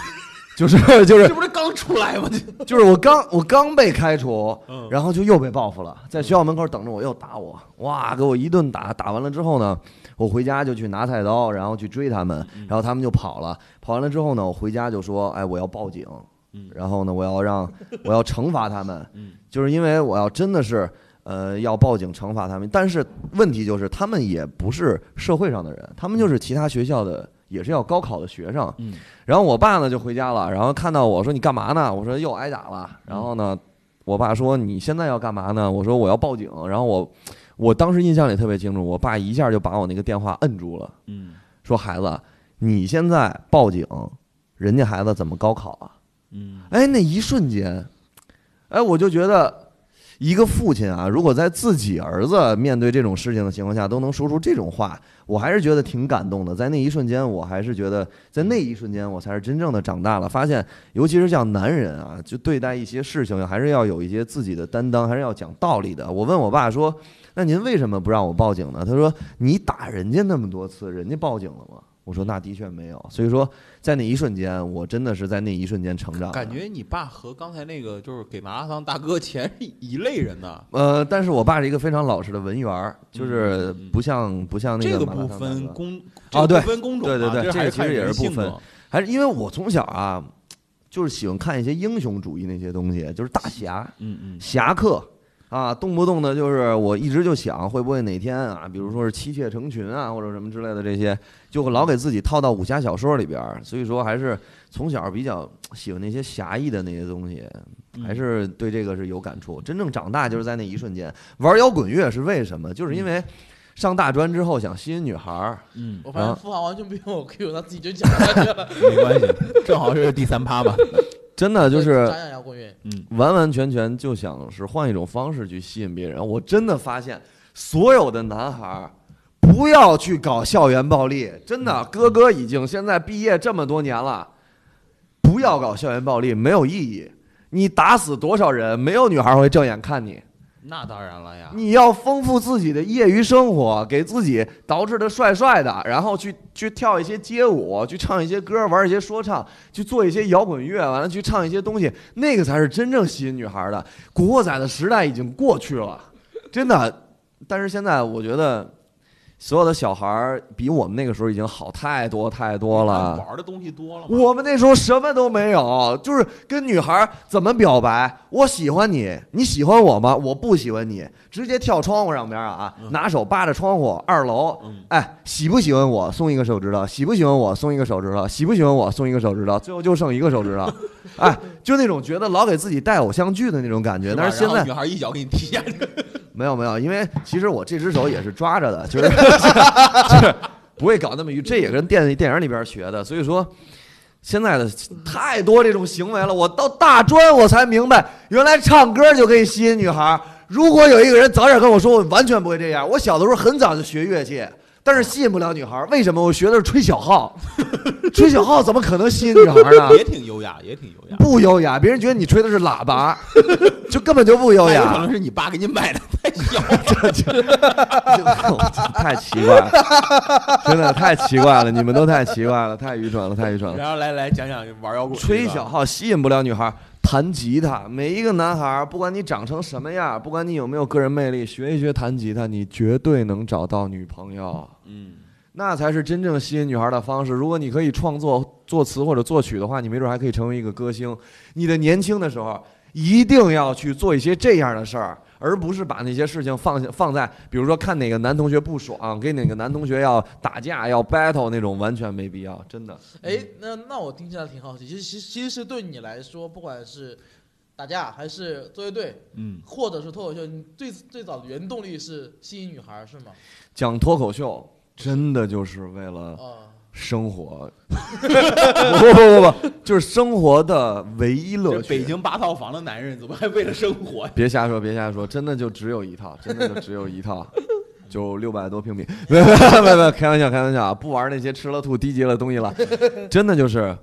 就是 就是，这不是刚出来吗？就是我刚我刚被开除，然后就又被报复了，在学校门口等着我，又打我，哇，给我一顿打。打完了之后呢，我回家就去拿菜刀，然后去追他们，然后他们就跑了。跑完了之后呢，我回家就说，哎，我要报警，然后呢，我要让 我要惩罚他们，就是因为我要真的是呃要报警惩罚他们。但是问题就是，他们也不是社会上的人，他们就是其他学校的。也是要高考的学生，嗯，然后我爸呢就回家了，然后看到我说你干嘛呢？我说又挨打了。然后呢，我爸说你现在要干嘛呢？我说我要报警。然后我，我当时印象里特别清楚，我爸一下就把我那个电话摁住了，嗯，说孩子，你现在报警，人家孩子怎么高考啊？嗯，哎，那一瞬间，哎，我就觉得。一个父亲啊，如果在自己儿子面对这种事情的情况下都能说出这种话，我还是觉得挺感动的。在那一瞬间，我还是觉得在那一瞬间，我才是真正的长大了。发现，尤其是像男人啊，就对待一些事情，还是要有一些自己的担当，还是要讲道理的。我问我爸说：“那您为什么不让我报警呢？”他说：“你打人家那么多次，人家报警了吗？”我说那的确没有，所以说在那一瞬间，我真的是在那一瞬间成长。感觉你爸和刚才那个就是给麻辣烫大哥钱是一类人呢。呃，但是我爸是一个非常老实的文员，就是不像不像那个。这个不分公啊，对，分工种，对对对，这其实也是不分，还是因为我从小啊，就是喜欢看一些英雄主义那些东西，就是大侠，嗯嗯，侠客。啊，动不动的就是我一直就想，会不会哪天啊，比如说是妻妾成群啊，或者什么之类的这些，就老给自己套到武侠小说里边儿。所以说，还是从小比较喜欢那些侠义的那些东西，还是对这个是有感触。真正长大就是在那一瞬间，玩摇滚乐是为什么？就是因为上大专之后想吸引女孩儿。嗯，我发现富豪完全不用我 Q，他自己就讲下去了。没关系，正好是第三趴吧。真的就是完完全全就想是换一种方式去吸引别人。我真的发现，所有的男孩儿不要去搞校园暴力，真的，哥哥已经现在毕业这么多年了，不要搞校园暴力，没有意义。你打死多少人，没有女孩会正眼看你。那当然了呀。你要丰富自己的业余生活，给自己捯饬的帅帅的，然后去去跳一些街舞，去唱一些歌，玩一些说唱，去做一些摇滚乐，完了去唱一些东西，那个才是真正吸引女孩的。古惑仔的时代已经过去了，真的。但是现在我觉得。所有的小孩儿比我们那个时候已经好太多太多了，玩的东西多了。我们那时候什么都没有，就是跟女孩怎么表白？我喜欢你，你喜欢我吗？我不喜欢你，直接跳窗户上边啊，拿手扒着窗户，二楼。哎，喜不喜欢我？送一个手指头。喜不喜欢我？送一个手指头。喜不喜欢我？送一个手指头。最后就剩一个手指头。哎，就那种觉得老给自己带偶像剧的那种感觉。但是现在女孩一脚给你踢下去。没有没有，因为其实我这只手也是抓着的，就是就 是不会搞那么愚，这也跟电电影里边学的。所以说，现在的太多这种行为了。我到大专我才明白，原来唱歌就可以吸引女孩。如果有一个人早点跟我说，我完全不会这样。我小的时候很早就学乐器。但是吸引不了女孩，为什么？我学的是吹小号，吹小号怎么可能吸引女孩呢？也挺优雅，也挺优雅。不优雅，别人觉得你吹的是喇叭，就根本就不优雅。可能是你爸给你买的太小，太奇怪了，真的太奇怪了，你们都太奇怪了，太愚蠢了，太愚蠢了。然后来来讲讲玩摇滚，吹小号吸引不了女孩。弹吉他，每一个男孩，不管你长成什么样，不管你有没有个人魅力，学一学弹吉他，你绝对能找到女朋友。嗯，那才是真正吸引女孩的方式。如果你可以创作作词或者作曲的话，你没准还可以成为一个歌星。你的年轻的时候，一定要去做一些这样的事儿。而不是把那些事情放下放在，比如说看哪个男同学不爽，跟哪个男同学要打架要 battle 那种，完全没必要，真的。哎，那那我听起来挺好奇，其实其实其实是对你来说，不管是打架还是作乐队，嗯，或者是脱口秀，你最最早的原动力是吸引女孩是吗？讲脱口秀真的就是为了。生活，不不不不，就是生活的唯一乐趣。北京八套房的男人怎么还为了生活？别瞎说，别瞎说，真的就只有一套，真的就只有一套，就六百多平米。没有没有没有，开玩笑开玩笑啊！不玩那些吃了吐、低级的东西了。真的就是，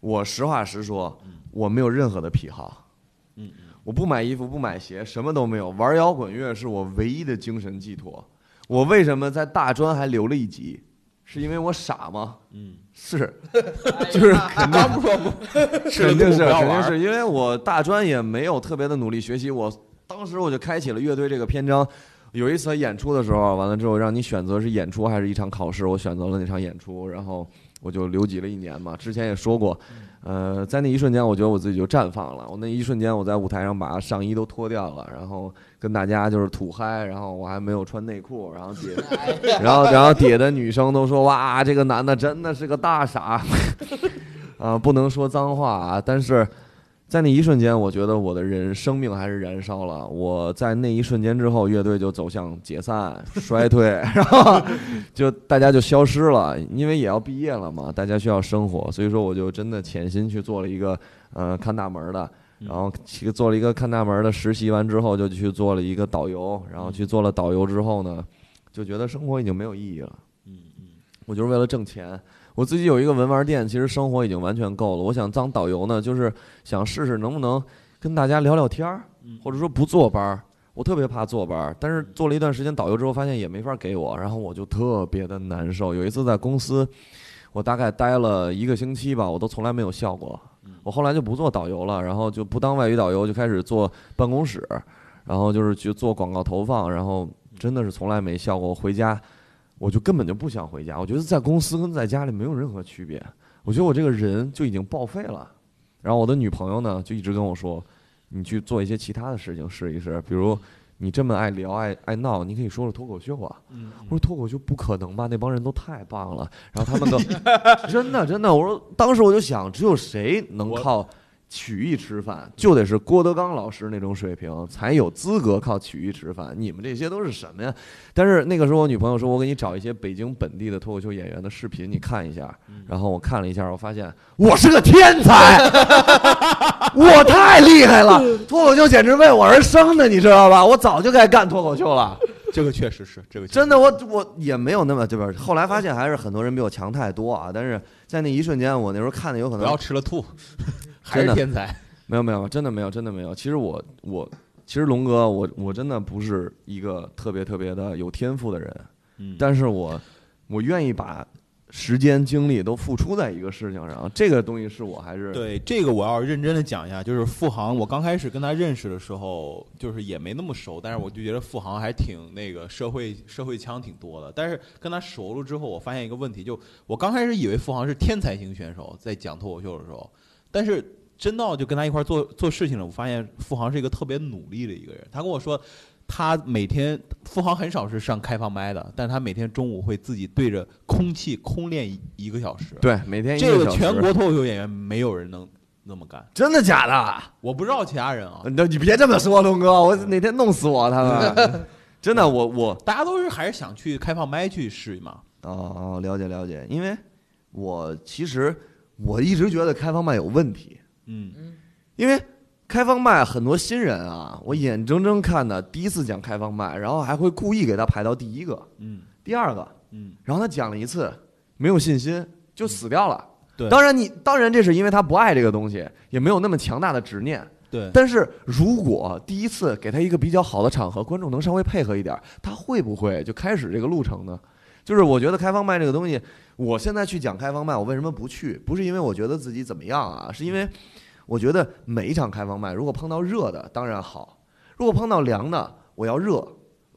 我实话实说，我没有任何的癖好。嗯我不买衣服，不买鞋，什么都没有。玩摇滚乐是我唯一的精神寄托。我为什么在大专还留了一级？是因为我傻吗？嗯，是，就是肯定 不不，肯定是肯定是因为我大专也没有特别的努力学习，我当时我就开启了乐队这个篇章。有一次演出的时候，完了之后让你选择是演出还是一场考试，我选择了那场演出，然后我就留级了一年嘛。之前也说过。呃，在那一瞬间，我觉得我自己就绽放了。我那一瞬间，我在舞台上把上衣都脱掉了，然后跟大家就是土嗨，然后我还没有穿内裤，然后底，然后然后底下的女生都说哇，这个男的真的是个大傻，啊，不能说脏话啊，但是。在那一瞬间，我觉得我的人生命还是燃烧了。我在那一瞬间之后，乐队就走向解散、衰退，然后就大家就消失了。因为也要毕业了嘛，大家需要生活，所以说我就真的潜心去做了一个呃看大门的，然后去做了一个看大门的实习。完之后就去做了一个导游，然后去做了导游之后呢，就觉得生活已经没有意义了。嗯嗯，我就是为了挣钱。我自己有一个文玩店，其实生活已经完全够了。我想当导游呢，就是想试试能不能跟大家聊聊天儿，或者说不坐班儿。我特别怕坐班儿，但是做了一段时间导游之后，发现也没法给我，然后我就特别的难受。有一次在公司，我大概待了一个星期吧，我都从来没有笑过。我后来就不做导游了，然后就不当外语导游，就开始做办公室，然后就是去做广告投放，然后真的是从来没笑过。回家。我就根本就不想回家，我觉得在公司跟在家里没有任何区别。我觉得我这个人就已经报废了。然后我的女朋友呢，就一直跟我说：“你去做一些其他的事情试一试，比如你这么爱聊、爱爱闹，你可以说说脱口秀啊。”我说：“脱口秀不可能吧？那帮人都太棒了。”然后他们都 真的真的，我说当时我就想，只有谁能靠曲艺吃饭，就得是郭德纲老师那种水平，才有资格靠曲艺吃饭。你们这些都是什么呀？但是那个时候，我女朋友说，我给你找一些北京本地的脱口秀演员的视频，你看一下。然后我看了一下，我发现我是个天才，我太厉害了，脱口秀简直为我而生的，你知道吧？我早就该干脱口秀了。这个确实是，这个真的，我我也没有那么这边。后来发现还是很多人比我强太多啊！但是在那一瞬间，我那时候看的有可能不要吃了吐，还是天才。没有没有，真的没有，真的没有。其实我我其实龙哥，我我真的不是一个特别特别的有天赋的人，嗯，但是我我愿意把。时间精力都付出在一个事情上，这个东西是我还是对这个我要认真的讲一下。就是付航，我刚开始跟他认识的时候，就是也没那么熟，但是我就觉得付航还挺那个社会社会腔挺多的。但是跟他熟了之后，我发现一个问题，就我刚开始以为付航是天才型选手，在讲脱口秀的时候，但是真到就跟他一块做做事情了，我发现付航是一个特别努力的一个人。他跟我说。他每天付航很少是上开放麦的，但是他每天中午会自己对着空气空练一个小时。对，每天一这个全国脱口秀演员没有人能那么干。真的假的？我不知道其他人啊。你你别这么说，龙哥，我哪天弄死我他们。真的，我我大家都是还是想去开放麦去试嘛。哦哦，了解了解。因为我其实我一直觉得开放麦有问题。嗯嗯，因为。开放麦很多新人啊，我眼睁睁看的第一次讲开放麦，然后还会故意给他排到第一个，嗯，第二个，嗯，然后他讲了一次，没有信心就死掉了。对，当然你当然这是因为他不爱这个东西，也没有那么强大的执念。对，但是如果第一次给他一个比较好的场合，观众能稍微配合一点，他会不会就开始这个路程呢？就是我觉得开放麦这个东西，我现在去讲开放麦，我为什么不去？不是因为我觉得自己怎么样啊，是因为。我觉得每一场开放麦，如果碰到热的当然好，如果碰到凉的，我要热，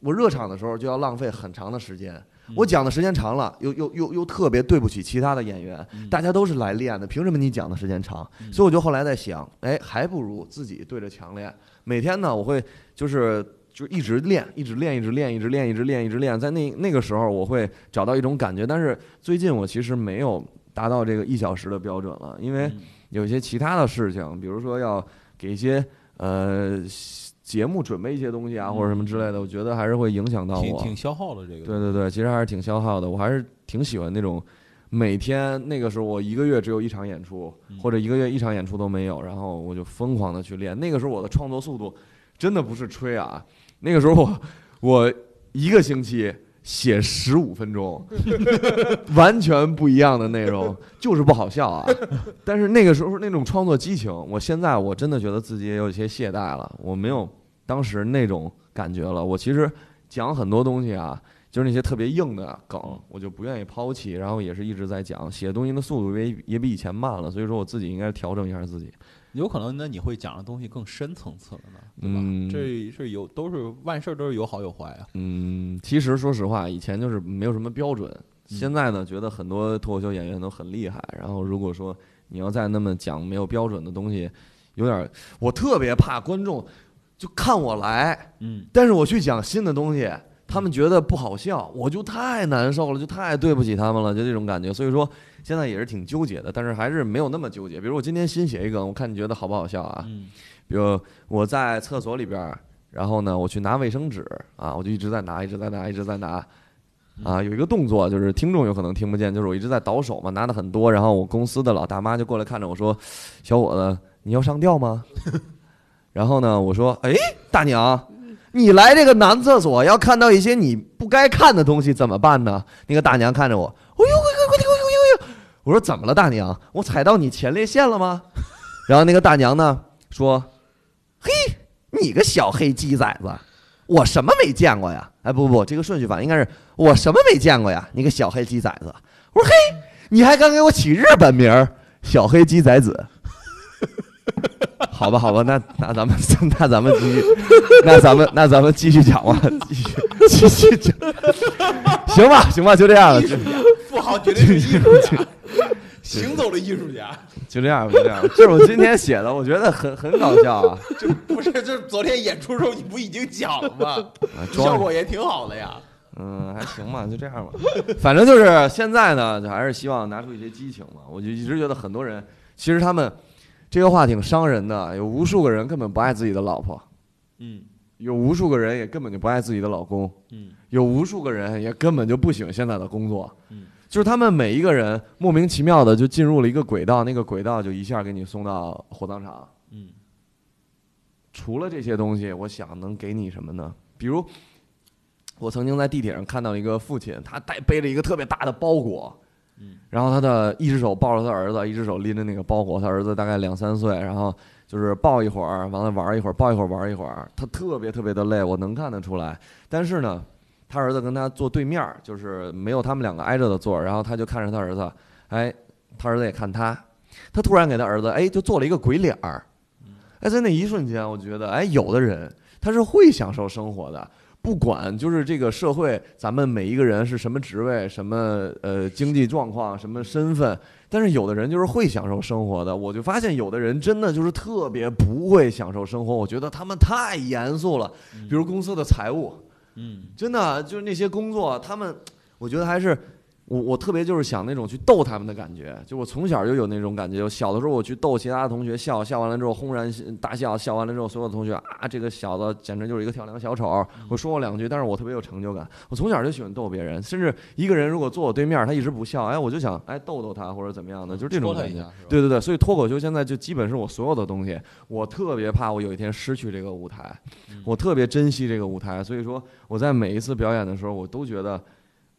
我热场的时候就要浪费很长的时间。我讲的时间长了，又又又又特别对不起其他的演员，大家都是来练的，凭什么你讲的时间长？所以我就后来在想，哎，还不如自己对着墙练。每天呢，我会就是就一直练，一直练，一直练，一直练，一直练，一直练。在那那个时候，我会找到一种感觉。但是最近我其实没有达到这个一小时的标准了，因为。有一些其他的事情，比如说要给一些呃节目准备一些东西啊，或者什么之类的，我觉得还是会影响到我，挺消耗的这个。对对对，其实还是挺消耗的。我还是挺喜欢那种每天那个时候，我一个月只有一场演出，或者一个月一场演出都没有，然后我就疯狂的去练。那个时候我的创作速度真的不是吹啊，那个时候我我一个星期。写十五分钟，完全不一样的内容，就是不好笑啊！但是那个时候那种创作激情，我现在我真的觉得自己也有些懈怠了，我没有当时那种感觉了。我其实讲很多东西啊，就是那些特别硬的梗，我就不愿意抛弃，然后也是一直在讲。写东西的速度也也比以前慢了，所以说我自己应该调整一下自己。有可能，那你会讲的东西更深层次了呢，对吧？这是有都是万事都是有好有坏啊。嗯，其实说实话，以前就是没有什么标准，现在呢，觉得很多脱口秀演员都很厉害。然后如果说你要再那么讲没有标准的东西，有点我特别怕观众就看我来，嗯，但是我去讲新的东西。他们觉得不好笑，我就太难受了，就太对不起他们了，就这种感觉。所以说现在也是挺纠结的，但是还是没有那么纠结。比如我今天新写一个，我看你觉得好不好笑啊？嗯。比如我在厕所里边，然后呢，我去拿卫生纸啊，我就一直在拿，一直在拿，一直在拿。啊，有一个动作就是听众有可能听不见，就是我一直在倒手嘛，拿的很多。然后我公司的老大妈就过来看着我说：“小伙子，你要上吊吗？” 然后呢，我说：“哎，大娘。”你来这个男厕所，要看到一些你不该看的东西怎么办呢？那个大娘看着我，哎呦，哎呦，哎呦，哎呦呦，我说怎么了，大娘？我踩到你前列腺了吗？然后那个大娘呢说：“嘿，你个小黑鸡崽子，我什么没见过呀？哎，不不，这个顺序反应该是我什么没见过呀？你个小黑鸡崽子。我说嘿，你还敢给我起日本名儿，小黑鸡崽子。” 好吧，好吧，那那咱们 那咱们继续，那咱们那咱们继续讲吧，继续继续讲，行吧，行吧，就这样了。富豪绝对是艺术家，行走的艺术家。就这样，就这样。这是我今天写的，我觉得很很搞笑啊。这不是，这昨天演出时候你不已经讲了吗？效果也挺好的呀。嗯，还行吧，就这样吧。反正就是现在呢，就还是希望拿出一些激情嘛。我就一直觉得很多人，其实他们。这个话挺伤人的。有无数个人根本不爱自己的老婆，嗯有无数个人也根本就不爱自己的老公，嗯有无数个人也根本就不喜欢现在的工作。嗯就是他们每一个人莫名其妙的就进入了一个轨道，那个轨道就一下给你送到火葬场。嗯除了这些东西，我想能给你什么呢？比如，我曾经在地铁上看到一个父亲，他带背着一个特别大的包裹，嗯，然后他的一只手抱着他儿子，一只手拎着那个包裹，他儿子大概两三岁，然后就是抱一会儿，完了玩一会儿，抱一会儿玩一会儿，他特别特别的累，我能看得出来。但是呢，他儿子跟他坐对面儿，就是没有他们两个挨着的座儿，然后他就看着他儿子，哎，他儿子也看他，他突然给他儿子哎就做了一个鬼脸儿，哎，在那一瞬间，我觉得哎，有的人他是会享受生活的。不管就是这个社会，咱们每一个人是什么职位、什么呃经济状况、什么身份，但是有的人就是会享受生活的。我就发现有的人真的就是特别不会享受生活，我觉得他们太严肃了。比如公司的财务，嗯真的就是那些工作，他们我觉得还是我我特别就是想那种去逗他们的感觉，就我从小就有那种感觉。小的时候我去逗其他的同学笑，笑完了之后轰然大笑，笑完了之后所有的同学啊，这个小子简直就是一个跳梁小丑。我说过两句，但是我特别有成就感。我从小就喜欢逗别人，甚至一个人如果坐我对面，他一直不笑，哎，我就想哎逗逗他或者怎么样的，就是这种感觉。对对对，所以脱口秀现在就基本是我所有的东西。我特别怕我有一天失去这个舞台，嗯我特别珍惜这个舞台。所以说我在每一次表演的时候，我都觉得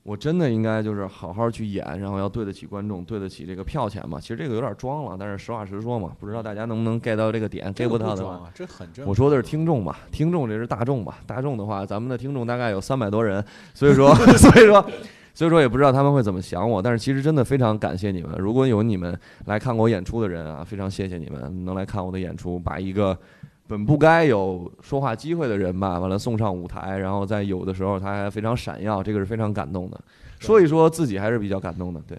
我真的应该就是好好去演，然后要对得起观众，对得起这个票钱嘛。其实这个有点装了，但是实话实说嘛，不知道大家能不能 get 到这个点，get 不到的话。啊，这很正。我说的是听众嘛，听众这是大众嘛，大众的话，咱们的听众大概有三百多人，所以说，所以说，所以说也不知道他们会怎么想我，但是其实真的非常感谢你们，如果有你们来看过我演出的人啊，非常谢谢你们能来看我的演出，把一个本不该有说话机会的人吧，完了送上舞台，然后在有的时候他还非常闪耀，这个是非常感动的。说一说自己还是比较感动的，对，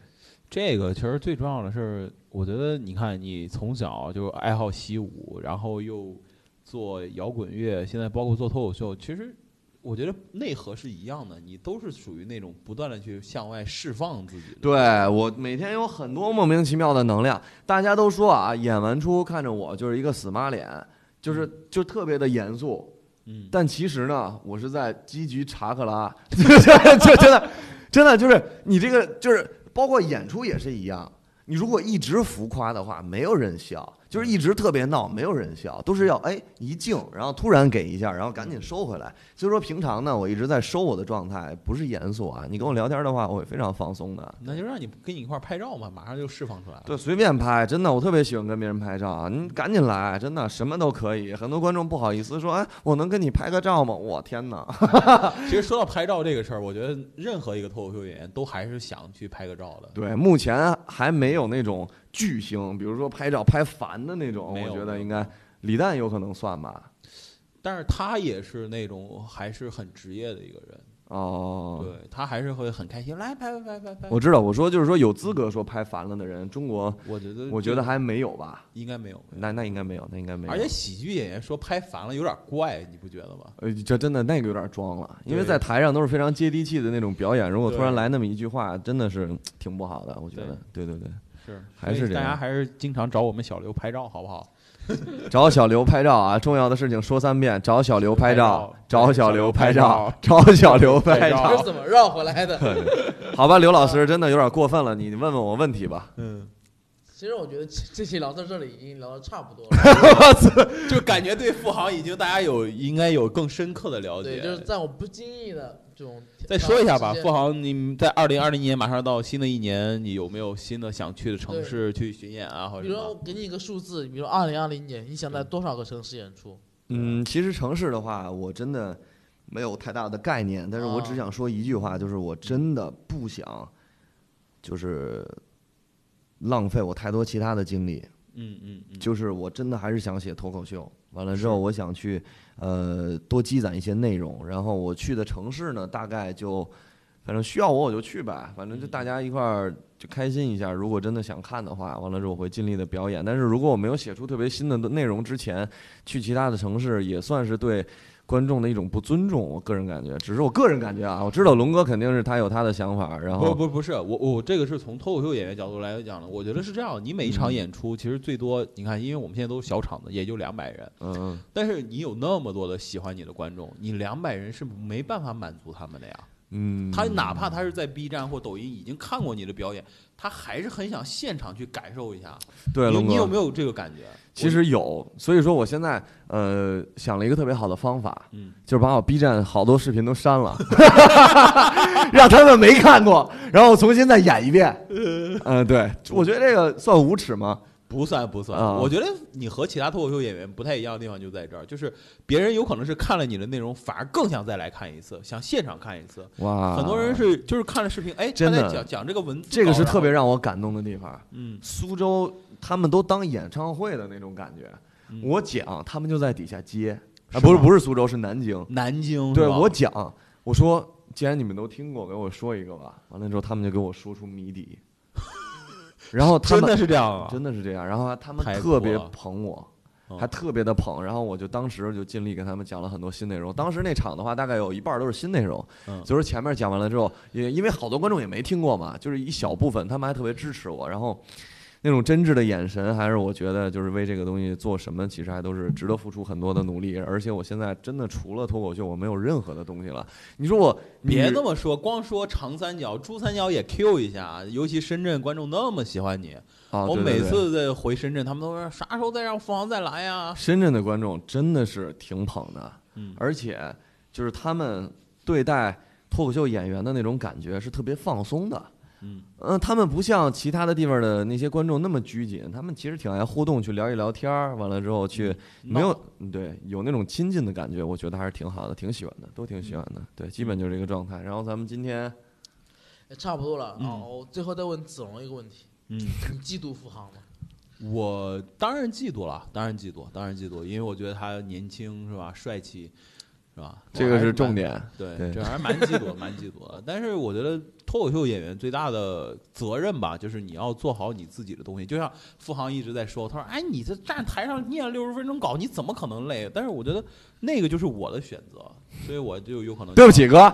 这个其实最重要的是，我觉得你看，你从小就爱好习武，然后又做摇滚乐，现在包括做脱口秀，其实我觉得内核是一样的，你都是属于那种不断的去向外释放自己。对我每天有很多莫名其妙的能量，大家都说啊，演完出看着我就是一个死妈脸，就是就特别的严肃，嗯，但其实呢，我是在积极查克拉，就真的真的就是你这个就是包括演出也是一样，你如果一直浮夸的话，没有人笑。就是一直特别闹，没有人笑，都是要哎一静，然后突然给一下，然后赶紧收回来。所以说平常呢，我一直在收我的状态，不是严肃啊。你跟我聊天的话，我会非常放松的。那就让你跟你一块儿拍照嘛，马上就释放出来了。对，随便拍，真的，我特别喜欢跟别人拍照啊！你赶紧来，真的什么都可以。很多观众不好意思说，哎，我能跟你拍个照吗？我天哪！其实说到拍照这个事儿，我觉得任何一个脱口秀演员都还是想去拍个照的。对，目前还没有那种巨星，比如说拍照拍烦的那种，我觉得应该李诞有可能算吧。但是他也是那种还是很职业的一个人，哦，对他还是会很开心，来拍拍拍拍拍。我知道，我说就是说有资格说拍烦了的人，中国我觉得我觉得还没有吧？应该没有，那那应该没有，那应该没有。而且喜剧演员说拍烦了有点怪，你不觉得吗？呃，这真的那个有点装了，因为在台上都是非常接地气的那种表演，如果突然来那么一句话，真的是挺不好的，我觉得。对对对，是，还是这样大家还是经常找我们小刘拍照，好不好？找小刘拍照啊！重要的事情说三遍：找小刘拍照，找小刘拍照，找找小刘拍拍照你是。怎么绕回来的？好吧，刘老师真的有点过分了，你问问我问题吧。嗯，其实我觉得这这期聊到这里已经聊的差不多了。就感觉对富豪已经大家有应该有更深刻的了解。对，就是在我不经意的这种。再说一下吧，富航，你在二零二零年马上到新的一年，你有没有新的想去的城市去巡演啊，或者比如说？我给你一个数字，比如二零二零年，你想在多少个城市演出？嗯，其实城市的话，我真的没有太大的概念，但是我只想说一句话，就是我真的不想，就是浪费我太多其他的精力。嗯嗯嗯，就是我真的还是想写脱口秀，完了之后我想去呃多积攒一些内容，然后我去的城市呢，大概就反正需要我我就去呗，反正就大家一块儿就开心一下。如果真的想看的话，完了之后我会尽力的表演。但是如果我没有写出特别新的内容之前，去其他的城市也算是对观众的一种不尊重。我个人感觉，只是我个人感觉啊。我知道龙哥肯定是他有他的想法，然后不不不是我我这个是从脱口秀演员角度来讲的。我觉得是这样，你每一场演出其实最多，你看，因为我们现在都是小场子，也就两百人，嗯嗯，但是你有那么多的喜欢你的观众，你两百人是没办法满足他们的呀。嗯，他哪怕他是在 B 站或抖音已经看过你的表演，他还是很想现场去感受一下。对，龙哥，你有没有这个感觉？其实有，所以说我现在呃想了一个特别好的方法，嗯，就是把我 B 站好多视频都删了，让他们没看过，然后重新再演一遍。嗯，对，我觉得这个算无耻吗？不算不算，啊。我觉得你和其他脱口秀演员不太一样的地方就在这儿，就是别人有可能是看了你的内容，反而更想再来看一次，想现场看一次。哇，很多人是就是看了视频，哎，他真的在讲讲这个文字，这个是特别让我感动的地方。嗯，苏州他们都当演唱会的那种感觉，嗯。我讲他们就在底下接啊，不是不是苏州是南京，南京对我讲，我说既然你们都听过，给我说一个吧。完了之后，他们就给我说出谜底，然后他们真的是这样啊，真的是这样，然后他们特别捧我。嗯还特别的捧，然后我就当时就尽力给他们讲了很多新内容。当时那场的话，大概有一半都是新内容，嗯就是前面讲完了之后，也因为好多观众也没听过嘛，就是一小部分，他们还特别支持我，然后那种真挚的眼神，还是我觉得就是为这个东西做什么，其实还都是值得付出很多的努力。而且我现在真的除了脱口秀，我没有任何的东西了。你说我别你这么说，光说长三角、珠三角也 Q 一下，尤其深圳观众那么喜欢你，啊，我每次在回深圳，他们都说啥时候再让凤凰再来呀？深圳的观众真的是挺捧的，嗯而且就是他们对待脱口秀演员的那种感觉是特别放松的。嗯嗯，他们不像其他的地方的那些观众那么拘谨，他们其实挺爱互动，去聊一聊天儿，完了之后去没有嗯对有那种亲近的感觉，我觉得还是挺好的，挺喜欢的，都挺喜欢的。对，基本就是这个状态。然后咱们今天也差不多了。嗯哦，我最后再问子龙一个问题：嗯，你嫉妒付航吗？我当然嫉妒了，当然嫉妒，当然嫉妒，因为我觉得他年轻是吧，帅气是吧？这个是重点。对，对这还是蛮嫉妒，蛮嫉妒的。但是我觉得脱口秀演员最大的责任吧，就是你要做好你自己的东西。就像付航一直在说，他说：“哎，你这站台上念六十分钟稿，你怎么可能累？”但是我觉得那个就是我的选择，所以我就有可能对不起，哥，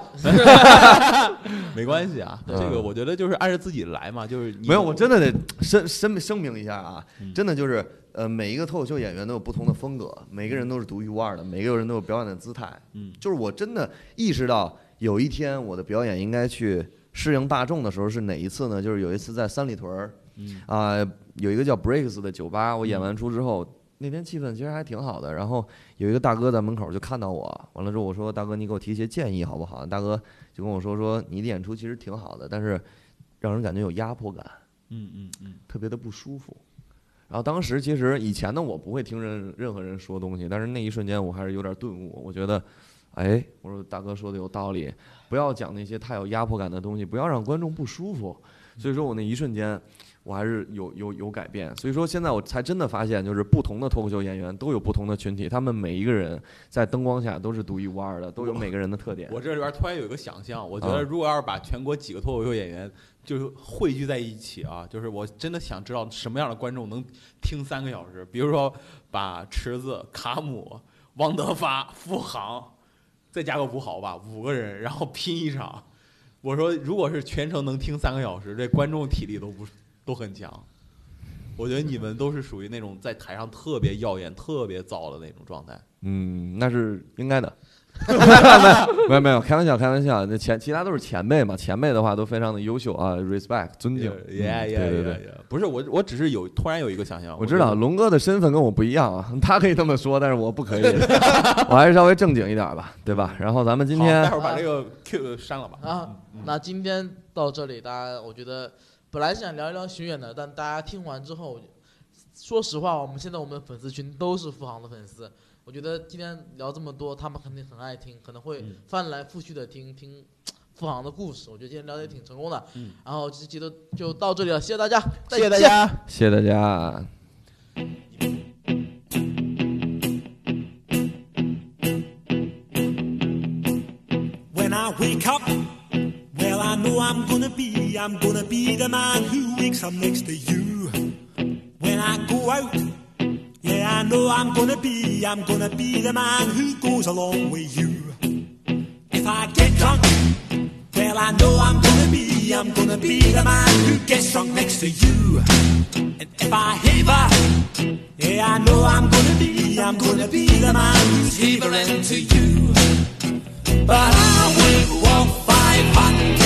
没关系啊。嗯这个我觉得就是按照自己来嘛，就是你没有，我真的得声声声明一下啊，嗯真的就是呃，每一个脱口秀演员都有不同的风格，每个人都是独一无二的，每个人都有表演的姿态。嗯就是我真的意识到，有一天我的表演应该去适应大众的时候是哪一次呢？就是有一次在三里屯儿嗯啊、有一个叫 Breaks 的酒吧，我演完出之后，那天气氛其实还挺好的。然后有一个大哥在门口就看到我，完了之后我说：“大哥，你给我提一些建议好不好？”大哥就跟我说：“说你的演出其实挺好的，但是让人感觉有压迫感。”嗯嗯嗯特别的不舒服。然后当时其实以前呢，我不会听任任何人说东西，但是那一瞬间我还是有点顿悟。我觉得，哎，我说大哥说的有道理，不要讲那些太有压迫感的东西，不要让观众不舒服。所以说我那一瞬间，我还是有有有改变。所以说现在我才真的发现，就是不同的脱口秀演员都有不同的群体，他们每一个人在灯光下都是独一无二的，都有每个人的特点。我这里边突然有一个想象，我觉啊得如果要是把全国几个脱口秀演员就是汇聚在一起啊，就是我真的想知道什么样的观众能听三个小时。比如说把池子、卡姆、王德发、付航，再加个吴豪吧，五个人，然后拼一场。我说，如果是全程能听三个小时，这观众体力都不都很强。我觉得你们都是属于那种在台上特别耀眼、特别燥的那种状态。嗯，那是应该的。没 有没有，开玩笑开玩笑。那前其他都是前辈嘛，前辈的话都非常的优秀啊，respect 尊敬。Yeah, yeah, 对对对，yeah,！不是我，我只是有突然有一个想象。我知道龙哥的身份跟我不一样啊，他可以这么说，但是我不可以，我还是稍微正经一点吧，对吧？然后咱们今天待会儿把这个 Q 删了吧。啊，那今天到这里，大家我觉得本来是想聊一聊巡演的，但大家听完之后，说实话，我们现在我们粉丝群都是付航的粉丝。我觉得今天聊这么多，他们肯定很爱听，可能会嗯翻来覆去的听听付航的故事。我觉得今天聊的也挺成功的。嗯然后这期都就到这里了，谢谢大家，再谢谢大。家。谢谢大家。When I wake up, well, I know I'm gonna be, I'm gonna be the man who wakes up next to you. When I go out, I know I'm gonna be, I'm gonna be the man who goes along with you. If I get drunk, well I know I'm gonna be, I'm gonna be the man who gets drunk next to you. And if I heave, yeah I know I'm gonna be, I'm gonna be the man who's heaving to you. But I will walk 500